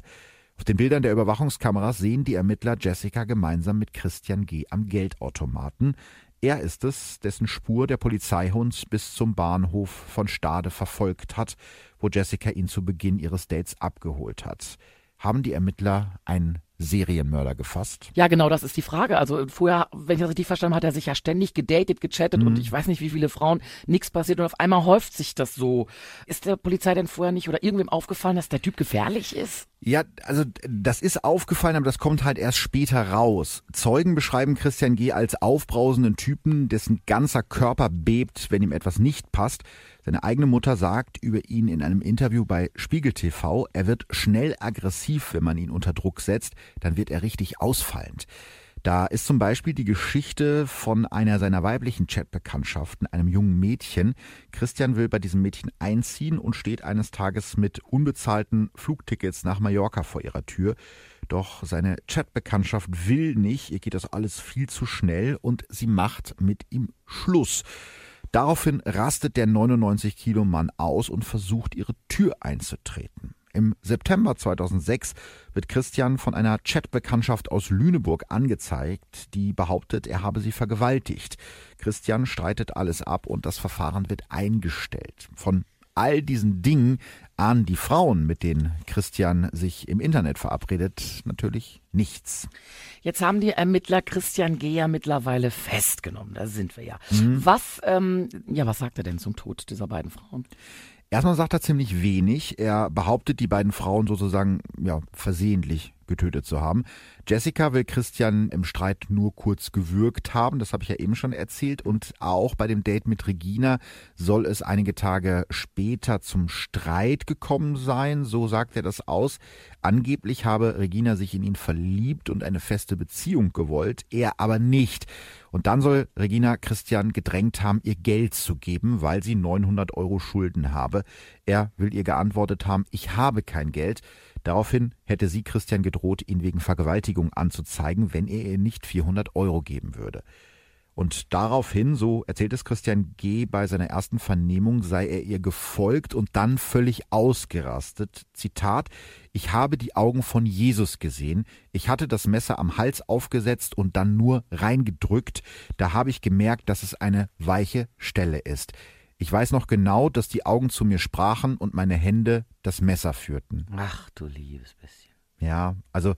Auf den Bildern der Überwachungskameras sehen die Ermittler Jessica gemeinsam mit Christian G. am Geldautomaten. Er ist es, dessen Spur der Polizeihund bis zum Bahnhof von Stade verfolgt hat, wo Jessica ihn zu Beginn ihres Dates abgeholt hat. Haben die Ermittler einen Serienmörder gefasst? Ja, genau, das ist die Frage. Also vorher, wenn ich das richtig verstanden habe, hat er sich ja ständig gedatet, gechattet mhm. und ich weiß nicht, wie viele Frauen, nichts passiert und auf einmal häuft sich das so. Ist der Polizei denn vorher nicht oder irgendwem aufgefallen, dass der Typ gefährlich ist? Ja, also das ist aufgefallen, aber das kommt halt erst später raus. Zeugen beschreiben Christian G. als aufbrausenden Typen, dessen ganzer Körper bebt, wenn ihm etwas nicht passt. Seine eigene Mutter sagt über ihn in einem Interview bei Spiegel TV, er wird schnell aggressiv, wenn man ihn unter Druck setzt, dann wird er richtig ausfallend. Da ist zum Beispiel die Geschichte von einer seiner weiblichen Chatbekanntschaften, einem jungen Mädchen. Christian will bei diesem Mädchen einziehen und steht eines Tages mit unbezahlten Flugtickets nach Mallorca vor ihrer Tür. Doch seine Chatbekanntschaft will nicht, ihr geht das alles viel zu schnell und sie macht mit ihm Schluss. Daraufhin rastet der 99 Kilo Mann aus und versucht ihre Tür einzutreten. Im September 2006 wird Christian von einer Chatbekanntschaft aus Lüneburg angezeigt, die behauptet, er habe sie vergewaltigt. Christian streitet alles ab und das Verfahren wird eingestellt. Von all diesen Dingen ahnen die Frauen, mit denen Christian sich im Internet verabredet, natürlich nichts. Jetzt haben die Ermittler Christian Geher mittlerweile festgenommen. Da sind wir ja. Mhm. Was, ähm, ja, was sagt er denn zum Tod dieser beiden Frauen? Erstmal sagt er ziemlich wenig. Er behauptet, die beiden Frauen sozusagen ja, versehentlich getötet zu haben. Jessica will Christian im Streit nur kurz gewürgt haben, das habe ich ja eben schon erzählt. Und auch bei dem Date mit Regina soll es einige Tage später zum Streit gekommen sein, so sagt er das aus. Angeblich habe Regina sich in ihn verliebt und eine feste Beziehung gewollt, er aber nicht. Und dann soll Regina Christian gedrängt haben, ihr Geld zu geben, weil sie 900 Euro Schulden habe. Er will ihr geantwortet haben, ich habe kein Geld. Daraufhin hätte sie Christian gedroht, ihn wegen Vergewaltigung anzuzeigen, wenn er ihr nicht 400 Euro geben würde. Und daraufhin, so erzählt es Christian G. bei seiner ersten Vernehmung, sei er ihr gefolgt und dann völlig ausgerastet. Zitat, ich habe die Augen von Jesus gesehen. Ich hatte das Messer am Hals aufgesetzt und dann nur reingedrückt. Da habe ich gemerkt, dass es eine weiche Stelle ist. Ich weiß noch genau, dass die Augen zu mir sprachen und meine Hände das Messer führten. Ach du liebes bisschen. Ja, also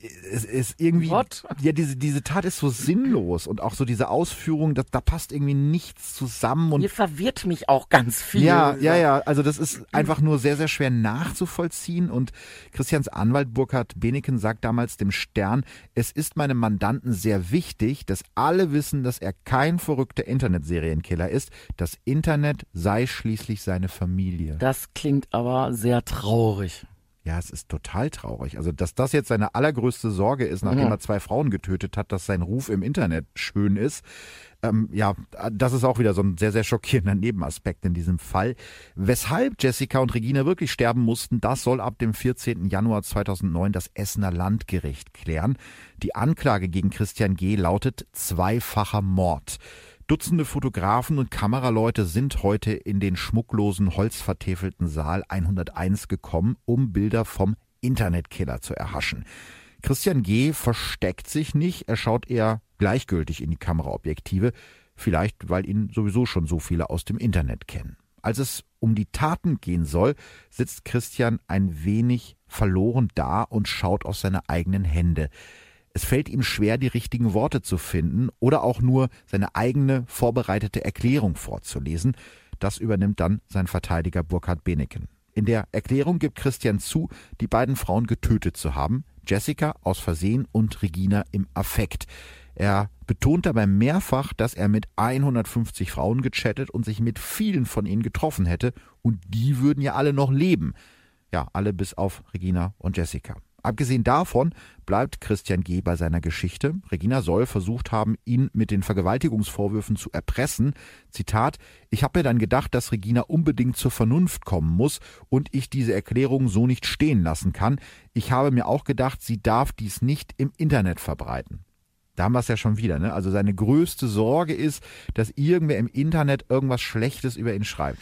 es ist irgendwie, What? ja, diese, diese Tat ist so sinnlos und auch so diese Ausführung, da, da passt irgendwie nichts zusammen und Hier verwirrt mich auch ganz viel. ja, ja, ja, also das ist einfach nur sehr, sehr schwer nachzuvollziehen und Christians Anwalt Burkhard Beneken sagt damals dem Stern, es ist meinem Mandanten sehr wichtig, dass alle wissen, dass er kein verrückter Internetserienkiller ist. Das Internet sei schließlich seine Familie. Das klingt aber sehr traurig. Ja, es ist total traurig. Also, dass das jetzt seine allergrößte Sorge ist, nachdem Ja. er zwei Frauen getötet hat, dass sein Ruf im Internet schön ist. Ähm, ja, das ist auch wieder so ein sehr, sehr schockierender Nebenaspekt in diesem Fall. Weshalb Jessica und Regina wirklich sterben mussten, das soll ab dem 14. Januar 2009 das Essener Landgericht klären. Die Anklage gegen Christian G. lautet zweifacher Mord. Dutzende Fotografen und Kameraleute sind heute in den schmucklosen, holzvertäfelten Saal 101 gekommen, um Bilder vom Internetkiller zu erhaschen. Christian G. versteckt sich nicht, er schaut eher gleichgültig in die Kameraobjektive, vielleicht weil ihn sowieso schon so viele aus dem Internet kennen. Als es um die Taten gehen soll, sitzt Christian ein wenig verloren da und schaut auf seine eigenen Hände. Es fällt ihm schwer, die richtigen Worte zu finden oder auch nur seine eigene vorbereitete Erklärung vorzulesen. Das übernimmt dann sein Verteidiger Burkhard Beneken. In der Erklärung gibt Christian zu, die beiden Frauen getötet zu haben, Jessica aus Versehen und Regina im Affekt. Er betont dabei mehrfach, dass er mit 150 Frauen gechattet und sich mit vielen von ihnen getroffen hätte und die würden ja alle noch leben. Ja, alle bis auf Regina und Jessica. Abgesehen davon bleibt Christian G. bei seiner Geschichte. Regina soll versucht haben, ihn mit den Vergewaltigungsvorwürfen zu erpressen. Zitat, ich habe mir dann gedacht, dass Regina unbedingt zur Vernunft kommen muss und ich diese Erklärung so nicht stehen lassen kann. Ich habe mir auch gedacht, sie darf dies nicht im Internet verbreiten. Da haben wir es ja schon wieder, ne? Also seine größte Sorge ist, dass irgendwer im Internet irgendwas Schlechtes über ihn schreibt.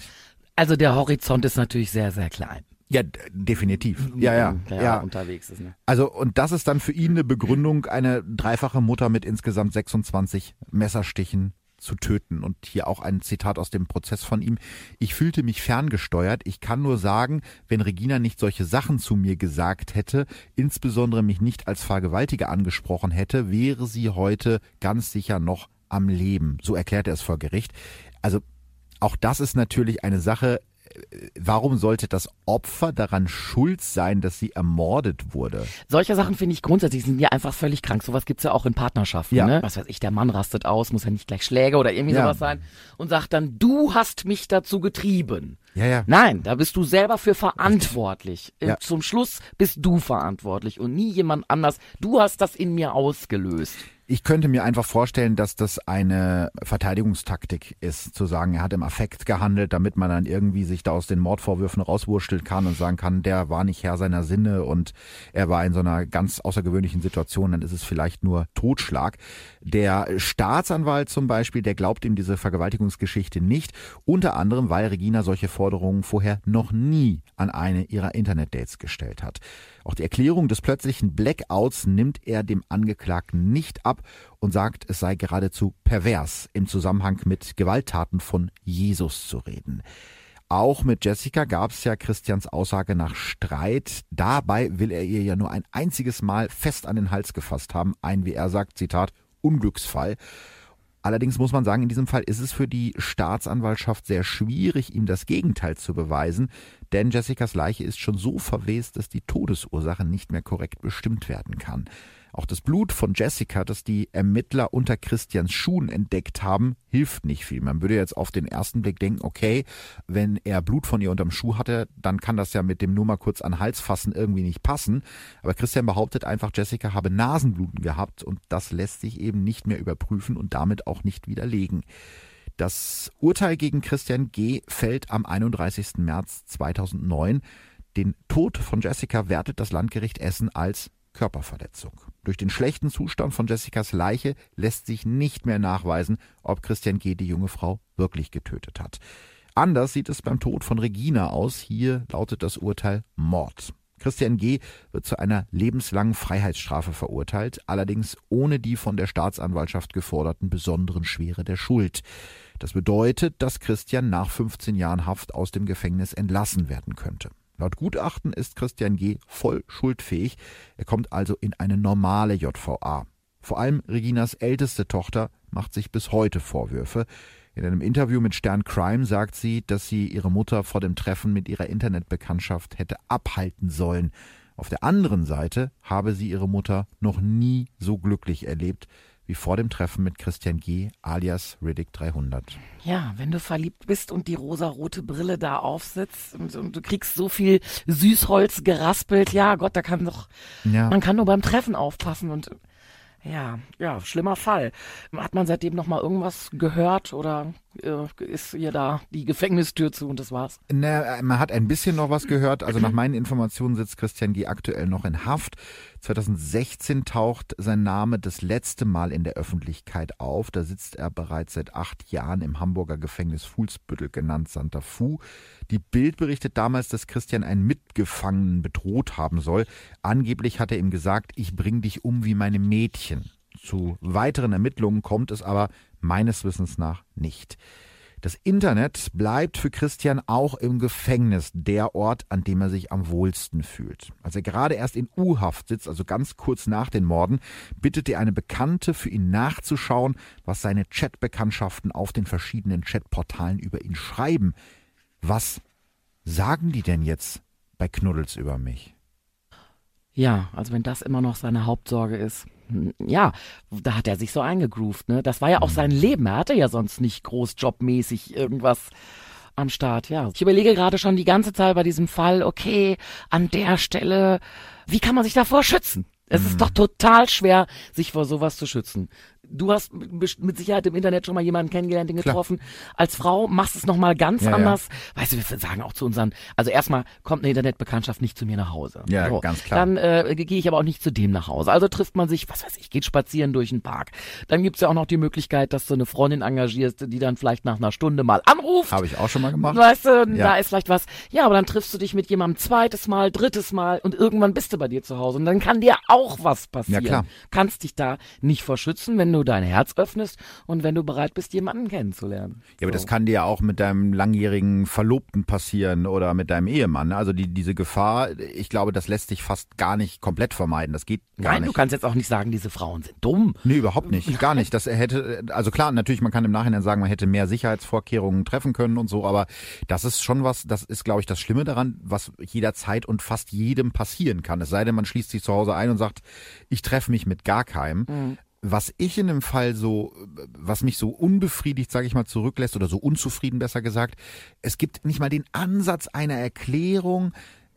Also der Horizont ist natürlich sehr, sehr klein. Ja, definitiv. Ja, ja, Der ja. unterwegs ist. Ne? Also, und das ist dann für ihn eine Begründung, eine dreifache Mutter mit insgesamt 26 Messerstichen zu töten. Und hier auch ein Zitat aus dem Prozess von ihm. Ich fühlte mich ferngesteuert. Ich kann nur sagen, wenn Regina nicht solche Sachen zu mir gesagt hätte, insbesondere mich nicht als Vergewaltiger angesprochen hätte, wäre sie heute ganz sicher noch am Leben. So erklärt er es vor Gericht. Also, auch das ist natürlich eine Sache, warum sollte das Opfer daran schuld sein, dass sie ermordet wurde? Solche Sachen finde ich grundsätzlich sind ja einfach völlig krank. Sowas gibt's ja auch in Partnerschaften. Ja. Ne? Was weiß ich, der Mann rastet aus, muss ja nicht gleich Schläge oder irgendwie Ja. sowas sein und sagt dann, du hast mich dazu getrieben. Ja, ja. Nein, da bist du selber für verantwortlich. Ja. Zum Schluss bist du verantwortlich und nie jemand anders. Du hast das in mir ausgelöst. Ich könnte mir einfach vorstellen, dass das eine Verteidigungstaktik ist, zu sagen, er hat im Affekt gehandelt, damit man dann irgendwie sich da aus den Mordvorwürfen rauswurschteln kann und sagen kann, der war nicht Herr seiner Sinne und er war in so einer ganz außergewöhnlichen Situation, dann ist es vielleicht nur Totschlag. Der Staatsanwalt zum Beispiel, der glaubt ihm diese Vergewaltigungsgeschichte nicht, unter anderem, weil Regina solche Forderungen vorher noch nie an eine ihrer Internetdates gestellt hat. Auch die Erklärung des plötzlichen Blackouts nimmt er dem Angeklagten nicht ab und sagt, es sei geradezu pervers, im Zusammenhang mit Gewalttaten von Jesus zu reden. Auch mit Jessica gab es ja Christians Aussage nach Streit. Dabei will er ihr ja nur ein einziges Mal fest an den Hals gefasst haben. Ein, wie er sagt, Zitat, Unglücksfall. Allerdings muss man sagen, in diesem Fall ist es für die Staatsanwaltschaft sehr schwierig, ihm das Gegenteil zu beweisen, denn Jessicas Leiche ist schon so verwest, dass die Todesursache nicht mehr korrekt bestimmt werden kann. Auch das Blut von Jessica, das die Ermittler unter Christians Schuhen entdeckt haben, hilft nicht viel. Man würde jetzt auf den ersten Blick denken, okay, wenn er Blut von ihr unterm Schuh hatte, dann kann das ja mit dem nur mal kurz an Hals fassen irgendwie nicht passen. Aber Christian behauptet einfach, Jessica habe Nasenbluten gehabt und das lässt sich eben nicht mehr überprüfen und damit auch nicht widerlegen. Das Urteil gegen Christian G. fällt am 31. März 2009. Den Tod von Jessica wertet das Landgericht Essen als Körperverletzung. Durch den schlechten Zustand von Jessicas Leiche lässt sich nicht mehr nachweisen, ob Christian G. die junge Frau wirklich getötet hat. Anders sieht es beim Tod von Regina aus. Hier lautet das Urteil Mord. Christian G. wird zu einer lebenslangen Freiheitsstrafe verurteilt, allerdings ohne die von der Staatsanwaltschaft geforderten besonderen Schwere der Schuld. Das bedeutet, dass Christian nach 15 Jahren Haft aus dem Gefängnis entlassen werden könnte. Laut Gutachten ist Christian G. voll schuldfähig. Er kommt also in eine normale JVA. Vor allem Reginas älteste Tochter macht sich bis heute Vorwürfe. In einem Interview mit Stern Crime sagt sie, dass sie ihre Mutter vor dem Treffen mit ihrer Internetbekanntschaft hätte abhalten sollen. Auf der anderen Seite habe sie ihre Mutter noch nie so glücklich erlebt wie vor dem Treffen mit Christian G. alias Riddick 300. Ja, wenn du verliebt bist und die rosarote Brille da aufsitzt und, und, du kriegst so viel Süßholz geraspelt, ja Gott, da kann doch, ja. man kann nur beim Treffen aufpassen und ja, ja, schlimmer Fall. Hat man seitdem noch mal irgendwas gehört oder äh, ist ihr da die Gefängnistür zu und das war's? Na, man hat ein bisschen noch was gehört. Also nach meinen Informationen sitzt Christian G. aktuell noch in Haft. 2016 taucht sein Name das letzte Mal in der Öffentlichkeit auf. Da sitzt er bereits seit acht Jahren im Hamburger Gefängnis Fuhlsbüttel, genannt Santa Fu. Die Bild berichtet damals, dass Christian einen Mitgefangenen bedroht haben soll. Angeblich hat er ihm gesagt, ich bring dich um wie meine Mädchen. Zu weiteren Ermittlungen kommt es aber meines Wissens nach nicht. Das Internet bleibt für Christian auch im Gefängnis der Ort, an dem er sich am wohlsten fühlt. Als er gerade erst in U-Haft sitzt, also ganz kurz nach den Morden, bittet er eine Bekannte, für ihn nachzuschauen, was seine Chatbekanntschaften auf den verschiedenen Chatportalen über ihn schreiben. Was sagen die denn jetzt bei Knuddels über mich? Ja, also wenn das immer noch seine Hauptsorge ist. Ja, da hat er sich so eingegroovt, ne? Das war ja auch sein Leben. Er hatte ja sonst nicht groß jobmäßig irgendwas am Start, ja. Ich überlege gerade schon die ganze Zeit bei diesem Fall, okay, an der Stelle, wie kann man sich davor schützen? Es ist mhm. doch total schwer, sich vor sowas zu schützen du hast mit Sicherheit im Internet schon mal jemanden kennengelernt, den getroffen. Klar. Als Frau machst du es nochmal ganz ja, anders. Ja. Weißt du, wir sagen auch zu unseren, also erstmal kommt eine Internetbekanntschaft nicht zu mir nach Hause. Ja, so. ganz klar. Dann äh, gehe ich aber auch nicht zu dem nach Hause. Also trifft man sich, was weiß ich, geht spazieren durch den Park. Dann gibt's ja auch noch die Möglichkeit, dass du eine Freundin engagierst, die dann vielleicht nach einer Stunde mal anruft. Habe ich auch schon mal gemacht. Weißt du, ja. da ist vielleicht was. Ja, aber dann triffst du dich mit jemandem zweites Mal, drittes Mal und irgendwann bist du bei dir zu Hause. Und dann kann dir auch was passieren. Ja, klar. Kannst dich da nicht verschützen, wenn du dein Herz öffnest und wenn du bereit bist, jemanden kennenzulernen. Ja, aber das kann dir ja auch mit deinem langjährigen Verlobten passieren oder mit deinem Ehemann. Also die, diese Gefahr, ich glaube, das lässt sich fast gar nicht komplett vermeiden. Das geht gar Nein, nicht. du kannst jetzt auch nicht sagen, diese Frauen sind dumm. Nee, überhaupt nicht. Gar nicht. Das hätte, also klar, natürlich, man kann im Nachhinein sagen, man hätte mehr Sicherheitsvorkehrungen treffen können und so, aber das ist schon was, das ist, glaube ich, das Schlimme daran, was jederzeit und fast jedem passieren kann. Es sei denn, man schließt sich zu Hause ein und sagt, ich treffe mich mit gar keinem. Mhm was ich in dem Fall so, was mich so unbefriedigt, sage ich mal, zurücklässt oder so unzufrieden besser gesagt, es gibt nicht mal den Ansatz einer Erklärung.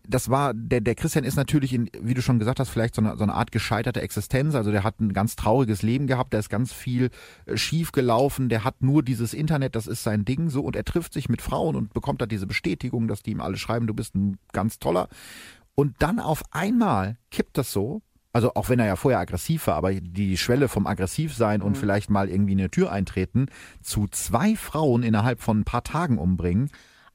Das war, der, der Christian ist natürlich in, wie du schon gesagt hast, vielleicht so eine, so eine Art gescheiterte Existenz. Also der hat ein ganz trauriges Leben gehabt, da ist ganz viel äh, schief gelaufen, der hat nur dieses Internet, das ist sein Ding so und er trifft sich mit Frauen und bekommt da diese Bestätigung, dass die ihm alle schreiben, du bist ein ganz toller. Und dann auf einmal kippt das so also auch wenn er ja vorher aggressiv war, aber die Schwelle vom Aggressivsein mhm. und vielleicht mal irgendwie eine Tür eintreten zu zwei Frauen innerhalb von ein paar Tagen umbringen,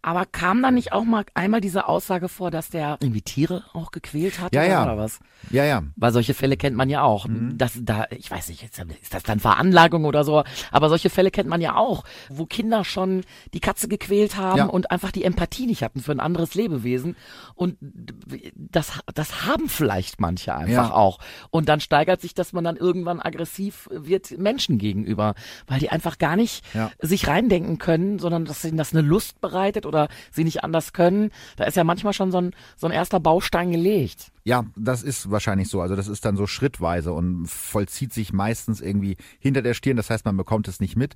aber kam da nicht auch mal einmal diese Aussage vor, dass der irgendwie Tiere auch gequält hat ja, oder, ja. oder was? Ja, ja. Weil solche Fälle kennt man ja auch. Mhm. Das, da, ich weiß nicht, ist das dann Veranlagung oder so, aber solche Fälle kennt man ja auch, wo Kinder schon die Katze gequält haben ja. und einfach die Empathie nicht hatten für ein anderes Lebewesen. Und das, das haben vielleicht manche einfach auch. Und dann steigert sich, dass man dann irgendwann aggressiv wird Menschen gegenüber, weil die einfach gar nicht sich reindenken können, sondern dass ihnen das eine Lust bereitet oder sie nicht anders können. Da ist ja manchmal schon so ein, so ein erster Baustein gelegt. Ja, das ist wahrscheinlich so. Also das ist dann so schrittweise und vollzieht sich meistens irgendwie hinter der Stirn. Das heißt, man bekommt es nicht mit.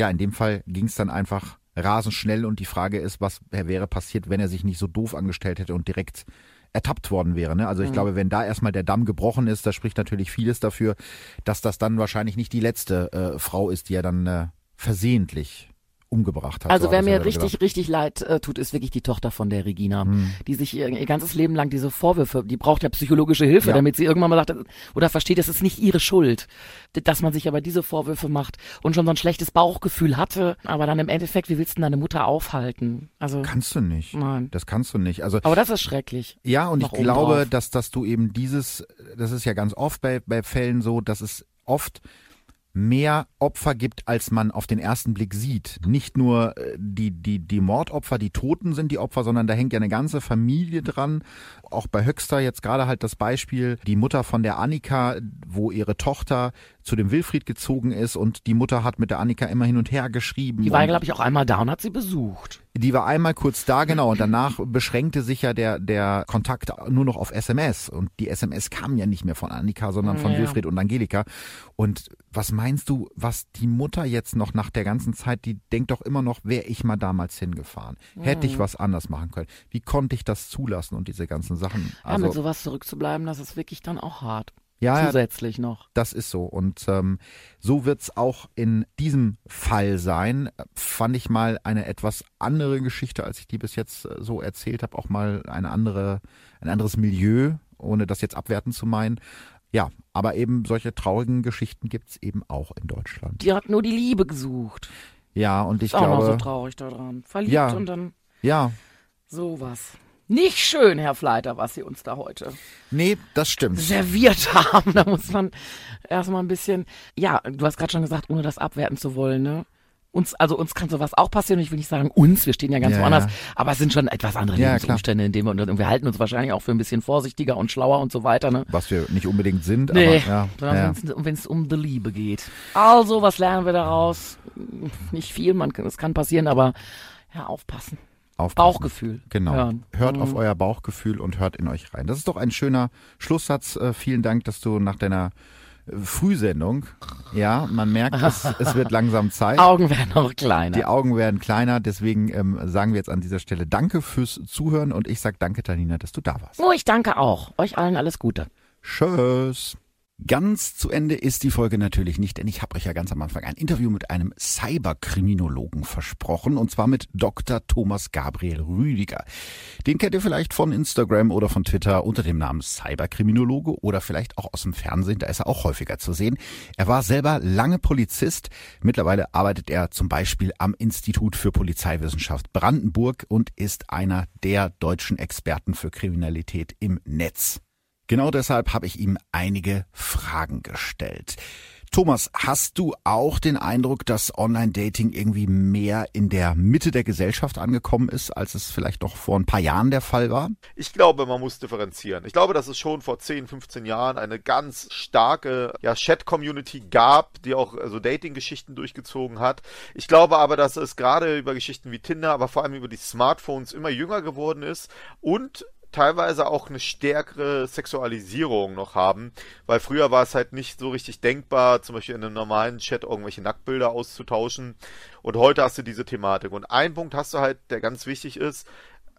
Ja, in dem Fall ging es dann einfach rasend schnell und die Frage ist, was wäre passiert, wenn er sich nicht so doof angestellt hätte und direkt ertappt worden wäre. Ne? Also ich mhm. glaube, wenn da erstmal der Damm gebrochen ist, da spricht natürlich vieles dafür, dass das dann wahrscheinlich nicht die letzte äh, Frau ist, die er dann äh, versehentlich umgebracht hat. Also so wer er mir richtig, gesagt. richtig leid äh, tut, ist wirklich die Tochter von der Regina, Hm. die sich ihr, ihr ganzes Leben lang diese Vorwürfe, die braucht ja psychologische Hilfe, Ja. damit sie irgendwann mal sagt oder versteht, es ist nicht ihre Schuld, dass man sich aber diese Vorwürfe macht und schon so ein schlechtes Bauchgefühl hatte, aber dann im Endeffekt, wie willst du deine Mutter aufhalten? Also, Kannst du nicht. nein. Das kannst du nicht. Also Aber das ist schrecklich. Ja, und ich glaube, drauf. dass, dass du eben dieses, das ist ja ganz oft bei, bei Fällen so, dass es oft mehr Opfer gibt, als man auf den ersten Blick sieht. Nicht nur äh, die, die, die Mordopfer, die Toten sind die Opfer, sondern da hängt ja eine ganze Familie dran. Auch bei Höxter jetzt gerade halt das Beispiel, die Mutter von der Annika, wo ihre Tochter zu dem Wilfried gezogen ist und die Mutter hat mit der Annika immer hin und her geschrieben. Die war glaube ich, auch einmal da und hat sie besucht. die war einmal kurz da, genau, und danach beschränkte sich ja der, der Kontakt nur noch auf SMS. Und die SMS kamen ja nicht mehr von Annika, sondern von Ja. Wilfried und Angelika. Und was meinst du, was die Mutter jetzt noch nach der ganzen Zeit, die denkt doch immer noch, wäre ich mal damals hingefahren? Hätte Mhm. ich was anders machen können? Wie konnte ich das zulassen und diese ganzen Sachen? ja, mit Also, sowas zurückzubleiben, das ist wirklich dann auch hart. Ja, Zusätzlich noch. das ist so. Und ähm, so wird's auch in diesem Fall sein. Fand ich mal eine etwas andere Geschichte, als ich die bis jetzt äh, so erzählt habe. Auch mal eine andere, ein anderes Milieu, ohne das jetzt abwerten zu meinen. Ja, aber eben solche traurigen Geschichten gibt's eben auch in Deutschland. Die hat nur die Liebe gesucht. Ja, und ich Ist auch noch so glaube, traurig daran. Verliebt Ja. und dann ja, sowas. Nicht schön, Herr Fleiter, was Sie uns da heute nee, das stimmt. serviert haben. Da muss man erstmal ein bisschen, ja, du hast gerade schon gesagt, ohne das abwerten zu wollen, ne? Uns, also uns kann sowas auch passieren. Ich will nicht sagen uns, wir stehen ja ganz Ja, woanders, ja. aber es sind schon etwas andere Ja, Lebensumstände, in denen wir, und wir halten uns wahrscheinlich auch für ein bisschen vorsichtiger und schlauer und so weiter, ne? Was wir nicht unbedingt sind, Nee, aber ja. wenn es um die Liebe geht. Also, was lernen wir daraus? Nicht viel, man, es kann passieren, aber ja, aufpassen. Aufpassen. Bauchgefühl. Genau. Hören. Hört Mhm. auf euer Bauchgefühl und hört in euch rein. Das ist doch ein schöner Schlusssatz. Äh, vielen Dank, dass du nach deiner äh, Frühsendung, ja, man merkt, es, es wird langsam Zeit. Augen werden noch kleiner. Die Augen werden kleiner, deswegen ähm, sagen wir jetzt an dieser Stelle Danke fürs Zuhören und ich sag Danke, Tanina, dass du da warst. Oh, ich danke auch. Euch allen alles Gute. Tschüss. Ganz zu Ende ist die Folge natürlich nicht, denn ich habe euch ja ganz am Anfang ein Interview mit einem Cyberkriminologen versprochen, und zwar mit Dr. Thomas Gabriel Rüdiger. Den kennt ihr vielleicht von Instagram oder von Twitter unter dem Namen Cyberkriminologe oder vielleicht auch aus dem Fernsehen, da ist er auch häufiger zu sehen. Er war selber lange Polizist, mittlerweile arbeitet er zum Beispiel am Institut für Polizeiwissenschaft Brandenburg und ist einer der deutschen Experten für Kriminalität im Netz. Genau deshalb habe ich ihm einige Fragen gestellt. Thomas, hast du auch den Eindruck, dass Online-Dating irgendwie mehr in der Mitte der Gesellschaft angekommen ist, als es vielleicht noch vor ein paar Jahren der Fall war? Ich glaube, man muss differenzieren. Ich glaube, dass es schon vor 10, 15 Jahren eine ganz starke ja, Chat-Community gab, die auch also Dating-Geschichten durchgezogen hat. Ich glaube aber, dass es gerade über Geschichten wie Tinder, aber vor allem über die Smartphones immer jünger geworden ist und teilweise auch eine stärkere Sexualisierung noch haben, weil früher war es halt nicht so richtig denkbar, zum Beispiel in einem normalen Chat irgendwelche Nacktbilder auszutauschen. Und heute hast du diese Thematik. Und ein Punkt hast du halt, der ganz wichtig ist,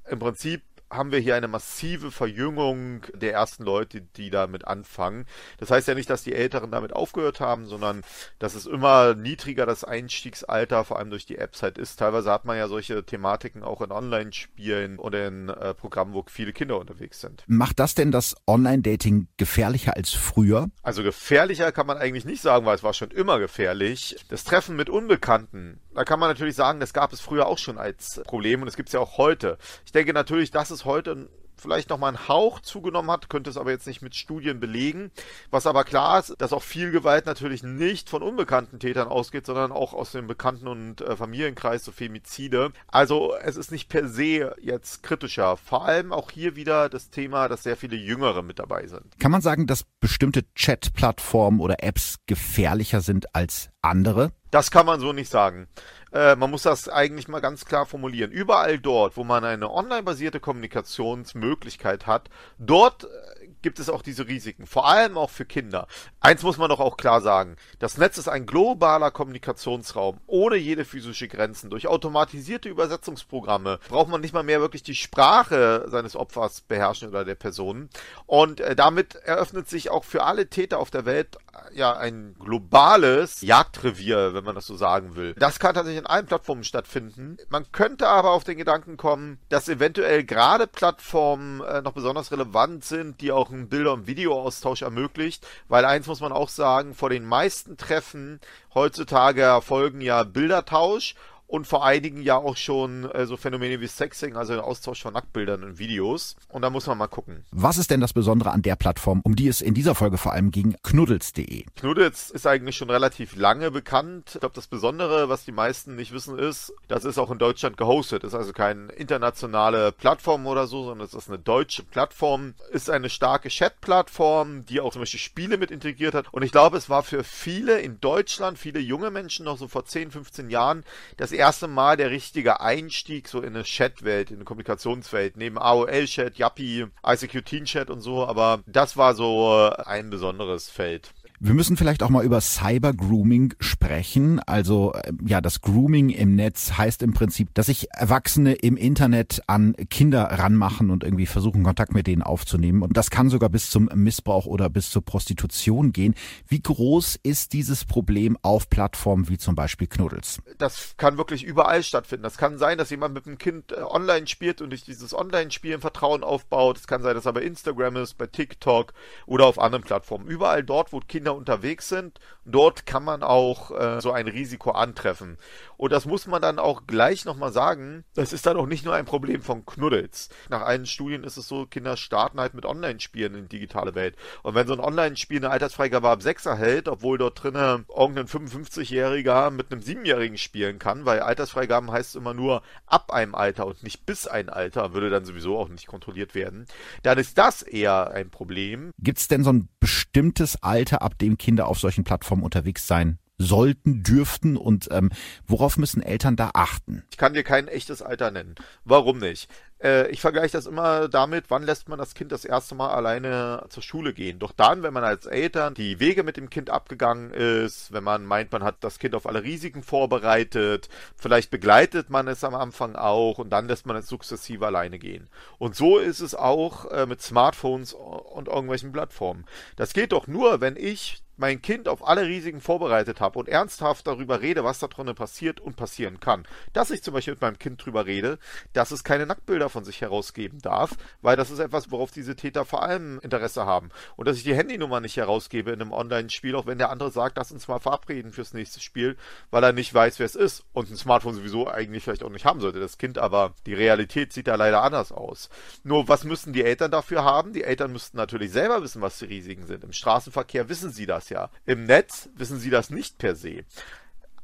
im Prinzip haben wir hier eine massive Verjüngung der ersten Leute, die damit anfangen. Das heißt ja nicht, dass die Älteren damit aufgehört haben, sondern dass es immer niedriger das Einstiegsalter, vor allem durch die Apps halt ist. Teilweise hat man ja solche Thematiken auch in Online-Spielen oder in äh, Programmen, wo viele Kinder unterwegs sind. Macht das denn das Online-Dating gefährlicher als früher? Also gefährlicher kann man eigentlich nicht sagen, weil es war schon immer gefährlich. Das Treffen mit Unbekannten, da kann man natürlich sagen, das gab es früher auch schon als Problem und es gibt es ja auch heute. Ich denke natürlich, dass es heute vielleicht nochmal einen Hauch zugenommen hat, könnte es aber jetzt nicht mit Studien belegen. Was aber klar ist, dass auch viel Gewalt natürlich nicht von unbekannten Tätern ausgeht, sondern auch aus dem Bekannten- und äh, Familienkreis, so Femizide. Also es ist nicht per se jetzt kritischer. Vor allem auch hier wieder das Thema, dass sehr viele Jüngere mit dabei sind. Kann man sagen, dass bestimmte Chat-Plattformen oder Apps gefährlicher sind als andere? Das kann man so nicht sagen. Äh, man muss das eigentlich mal ganz klar formulieren. Überall dort, wo man eine online-basierte Kommunikationsmöglichkeit hat, dort äh, gibt es auch diese Risiken, vor allem auch für Kinder. Eins muss man doch auch klar sagen, das Netz ist ein globaler Kommunikationsraum, ohne jede physische Grenzen. Durch automatisierte Übersetzungsprogramme braucht man nicht mal mehr wirklich die Sprache seines Opfers beherrschen oder der Person. Und äh, damit eröffnet sich auch für alle Täter auf der Welt äh, ja ein globales Jagdrevier, wenn man das so sagen will. Das kann tatsächlich in allen Plattformen stattfinden. Man könnte aber auf den Gedanken kommen, dass eventuell gerade Plattformen äh, noch besonders relevant sind, die auch einen Bilder- und Videoaustausch ermöglicht, weil eins muss man auch sagen, vor den meisten Treffen heutzutage erfolgen ja Bildertausch und vor einigen ja auch schon äh, so Phänomene wie Sexing, also der Austausch von Nacktbildern und Videos. Und da muss man mal gucken. Was ist denn das Besondere an der Plattform, um die es in dieser Folge vor allem ging, knuddels.de? Knuddels ist eigentlich schon relativ lange bekannt. Ich glaube, das Besondere, was die meisten nicht wissen, ist, das ist auch in Deutschland gehostet. Ist also keine internationale Plattform oder so, sondern es ist eine deutsche Plattform. Ist eine starke Chat-Plattform, die auch zum Beispiel Spiele mit integriert hat. Und ich glaube, es war für viele in Deutschland, viele junge Menschen noch so vor 10, 15 Jahren, das erste Mal der richtige Einstieg so in eine Chat-Welt, in eine Kommunikationswelt, neben AOL-Chat, Yappi, ICQ-Teen-Chat und so, aber das war so ein besonderes Feld. Wir müssen vielleicht auch mal über Cyber-Grooming sprechen. Also äh, ja, das Grooming im Netz heißt im Prinzip, dass sich Erwachsene im Internet an Kinder ranmachen und irgendwie versuchen, Kontakt mit denen aufzunehmen. Und das kann sogar bis zum Missbrauch oder bis zur Prostitution gehen. Wie groß ist dieses Problem auf Plattformen wie zum Beispiel Knuddels? Das kann wirklich überall stattfinden. Das kann sein, dass jemand mit einem Kind äh, online spielt und durch dieses Online-Spielen Vertrauen aufbaut. Es kann sein, dass er bei Instagram ist, bei TikTok oder auf anderen Plattformen. Überall dort, wo Kinder Kinder unterwegs sind. Dort kann man auch äh, so ein Risiko antreffen. Und das muss man dann auch gleich nochmal sagen. Das ist dann auch nicht nur ein Problem von Knuddels. Nach allen Studien ist es so, Kinder starten halt mit Online-Spielen in die digitale Welt. Und wenn so ein Online-Spiel eine Altersfreigabe ab 6 erhält, obwohl dort drinnen irgendein 55-Jähriger mit einem 7-Jährigen spielen kann, weil Altersfreigaben heißt immer nur ab einem Alter und nicht bis ein Alter, würde dann sowieso auch nicht kontrolliert werden, dann ist das eher ein Problem. Gibt es denn so ein bestimmtes Alter, ab dem Kinder auf solchen Plattformen unterwegs sein sollten, dürften und ähm, worauf müssen Eltern da achten? Ich kann dir kein echtes Alter nennen. Warum nicht? Äh, ich vergleiche das immer damit, wann lässt man das Kind das erste Mal alleine zur Schule gehen. Doch dann, wenn man als Eltern die Wege mit dem Kind abgegangen ist, wenn man meint, man hat das Kind auf alle Risiken vorbereitet, vielleicht begleitet man es am Anfang auch und dann lässt man es sukzessive alleine gehen. Und so ist es auch äh, mit Smartphones und irgendwelchen Plattformen. Das geht doch nur, wenn ich mein Kind auf alle Risiken vorbereitet habe und ernsthaft darüber rede, was da drinnen passiert und passieren kann. Dass ich zum Beispiel mit meinem Kind drüber rede, dass es keine Nacktbilder von sich herausgeben darf, weil das ist etwas, worauf diese Täter vor allem Interesse haben. Und dass ich die Handynummer nicht herausgebe in einem Online-Spiel, auch wenn der andere sagt, lass uns mal verabreden fürs nächste Spiel, weil er nicht weiß, wer es ist und ein Smartphone sowieso eigentlich vielleicht auch nicht haben sollte, das Kind, aber die Realität sieht da leider anders aus. Nur was müssen die Eltern dafür haben? Die Eltern müssten natürlich selber wissen, was die Risiken sind. Im Straßenverkehr wissen sie das ja. Im Netz wissen sie das nicht per se.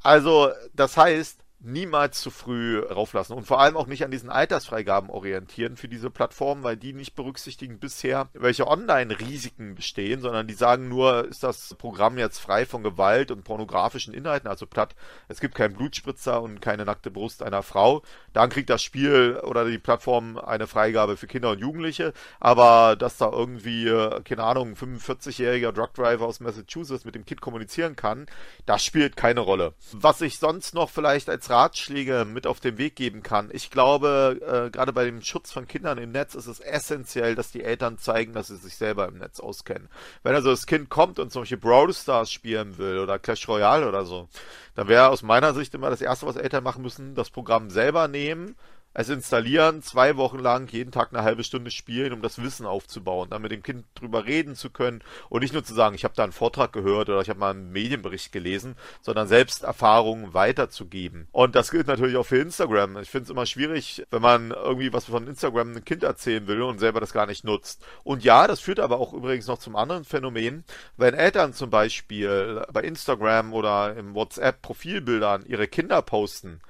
Also, das heißt, niemals zu früh rauflassen und vor allem auch nicht an diesen Altersfreigaben orientieren für diese Plattformen, weil die nicht berücksichtigen bisher, welche Online-Risiken bestehen, sondern die sagen nur, ist das Programm jetzt frei von Gewalt und pornografischen Inhalten, also platt, es gibt keinen Blutspritzer und keine nackte Brust einer Frau, dann kriegt das Spiel oder die Plattform eine Freigabe für Kinder und Jugendliche, aber dass da irgendwie, keine Ahnung, 45-jähriger Drugdriver aus Massachusetts mit dem Kind kommunizieren kann, das spielt keine Rolle. Was ich sonst noch vielleicht als Ratschläge mit auf den Weg geben kann. Ich glaube, äh, gerade bei dem Schutz von Kindern im Netz ist es essentiell, dass die Eltern zeigen, dass sie sich selber im Netz auskennen. Wenn also das Kind kommt und zum Beispiel Brawl Stars spielen will oder Clash Royale oder so, dann wäre aus meiner Sicht immer das Erste, was Eltern machen müssen, das Programm selber nehmen, es installieren, zwei Wochen lang jeden Tag eine halbe Stunde spielen, um das Wissen aufzubauen, dann mit dem Kind drüber reden zu können und nicht nur zu sagen, ich habe da einen Vortrag gehört oder ich habe mal einen Medienbericht gelesen, sondern selbst Erfahrungen weiterzugeben. Und das gilt natürlich auch für Instagram. Ich finde es immer schwierig, wenn man irgendwie was von Instagram einem Kind erzählen will und selber das gar nicht nutzt. Und ja, das führt aber auch übrigens noch zum anderen Phänomen, wenn Eltern zum Beispiel bei Instagram oder im WhatsApp Profilbildern ihre Kinder posten,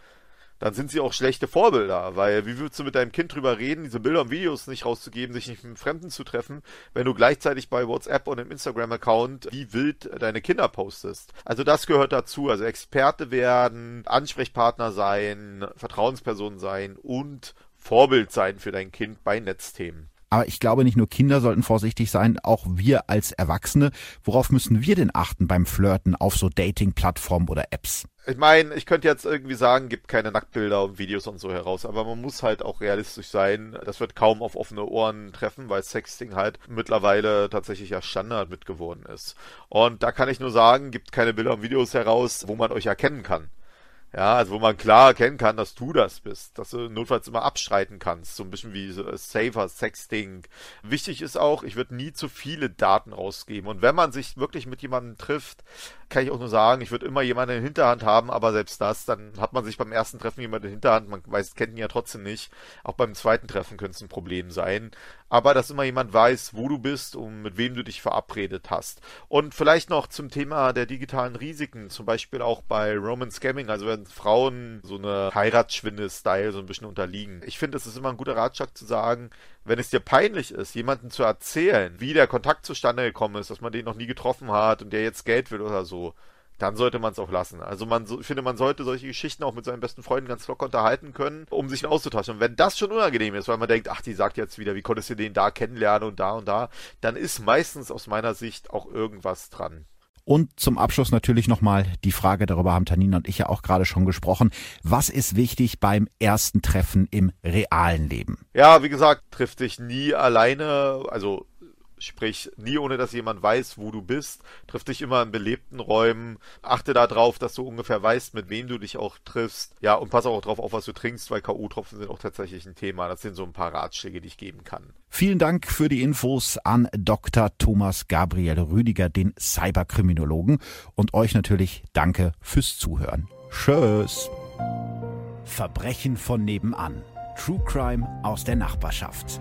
dann sind sie auch schlechte Vorbilder, weil wie würdest du mit deinem Kind drüber reden, diese Bilder und Videos nicht rauszugeben, sich nicht mit Fremden zu treffen, wenn du gleichzeitig bei WhatsApp und im Instagram-Account wie wild deine Kinder postest. Also das gehört dazu, also Experte werden, Ansprechpartner sein, Vertrauensperson sein und Vorbild sein für dein Kind bei Netzthemen. Aber ich glaube, nicht nur Kinder sollten vorsichtig sein, auch wir als Erwachsene. Worauf müssen wir denn achten beim Flirten auf so Dating-Plattformen oder Apps? Ich meine, ich könnte jetzt irgendwie sagen, gibt keine Nacktbilder und Videos und so heraus, aber man muss halt auch realistisch sein. Das wird kaum auf offene Ohren treffen, weil Sexting halt mittlerweile tatsächlich ja Standard mitgeworden ist. Und da kann ich nur sagen, gibt keine Bilder und Videos heraus, wo man euch erkennen kann. Ja, also wo man klar erkennen kann, dass du das bist, dass du notfalls immer abstreiten kannst, so ein bisschen wie so Safer Sexting. Wichtig ist auch, ich würde nie zu viele Daten rausgeben und wenn man sich wirklich mit jemandem trifft, kann ich auch nur sagen, ich würde immer jemanden in Hinterhand haben, aber selbst das, dann hat man sich beim ersten Treffen jemanden in Hinterhand, man weiß, kennt ihn ja trotzdem nicht. Auch beim zweiten Treffen könnte es ein Problem sein. Aber dass immer jemand weiß, wo du bist und mit wem du dich verabredet hast. Und vielleicht noch zum Thema der digitalen Risiken, zum Beispiel auch bei Roman Scamming, also wenn Frauen so eine Heiratsschwindel-Style so ein bisschen unterliegen. Ich finde, es ist immer ein guter Ratschlag zu sagen, wenn es dir peinlich ist, jemanden zu erzählen, wie der Kontakt zustande gekommen ist, dass man den noch nie getroffen hat und der jetzt Geld will oder so, dann sollte man es auch lassen. Also man so, ich finde, man sollte solche Geschichten auch mit seinen besten Freunden ganz locker unterhalten können, um sich auszutauschen. Und wenn das schon unangenehm ist, weil man denkt, ach, die sagt jetzt wieder, wie konntest du den da kennenlernen und da und da, dann ist meistens aus meiner Sicht auch irgendwas dran. Und zum Abschluss natürlich nochmal die Frage, darüber haben Tanina und ich ja auch gerade schon gesprochen. Was ist wichtig beim ersten Treffen im realen Leben? Ja, wie gesagt, trifft dich nie alleine, also Sprich, nie ohne dass jemand weiß, wo du bist. Triff dich immer in belebten Räumen. Achte darauf, dass du ungefähr weißt, mit wem du dich auch triffst. Ja, und pass auch darauf auf, was du trinkst, weil K.O.-Tropfen sind auch tatsächlich ein Thema. Das sind so ein paar Ratschläge, die ich geben kann. Vielen Dank für die Infos an Dr. Thomas Gabriel Rüdiger, den Cyberkriminologen. Und euch natürlich danke fürs Zuhören. Tschüss. Verbrechen von nebenan. True Crime aus der Nachbarschaft.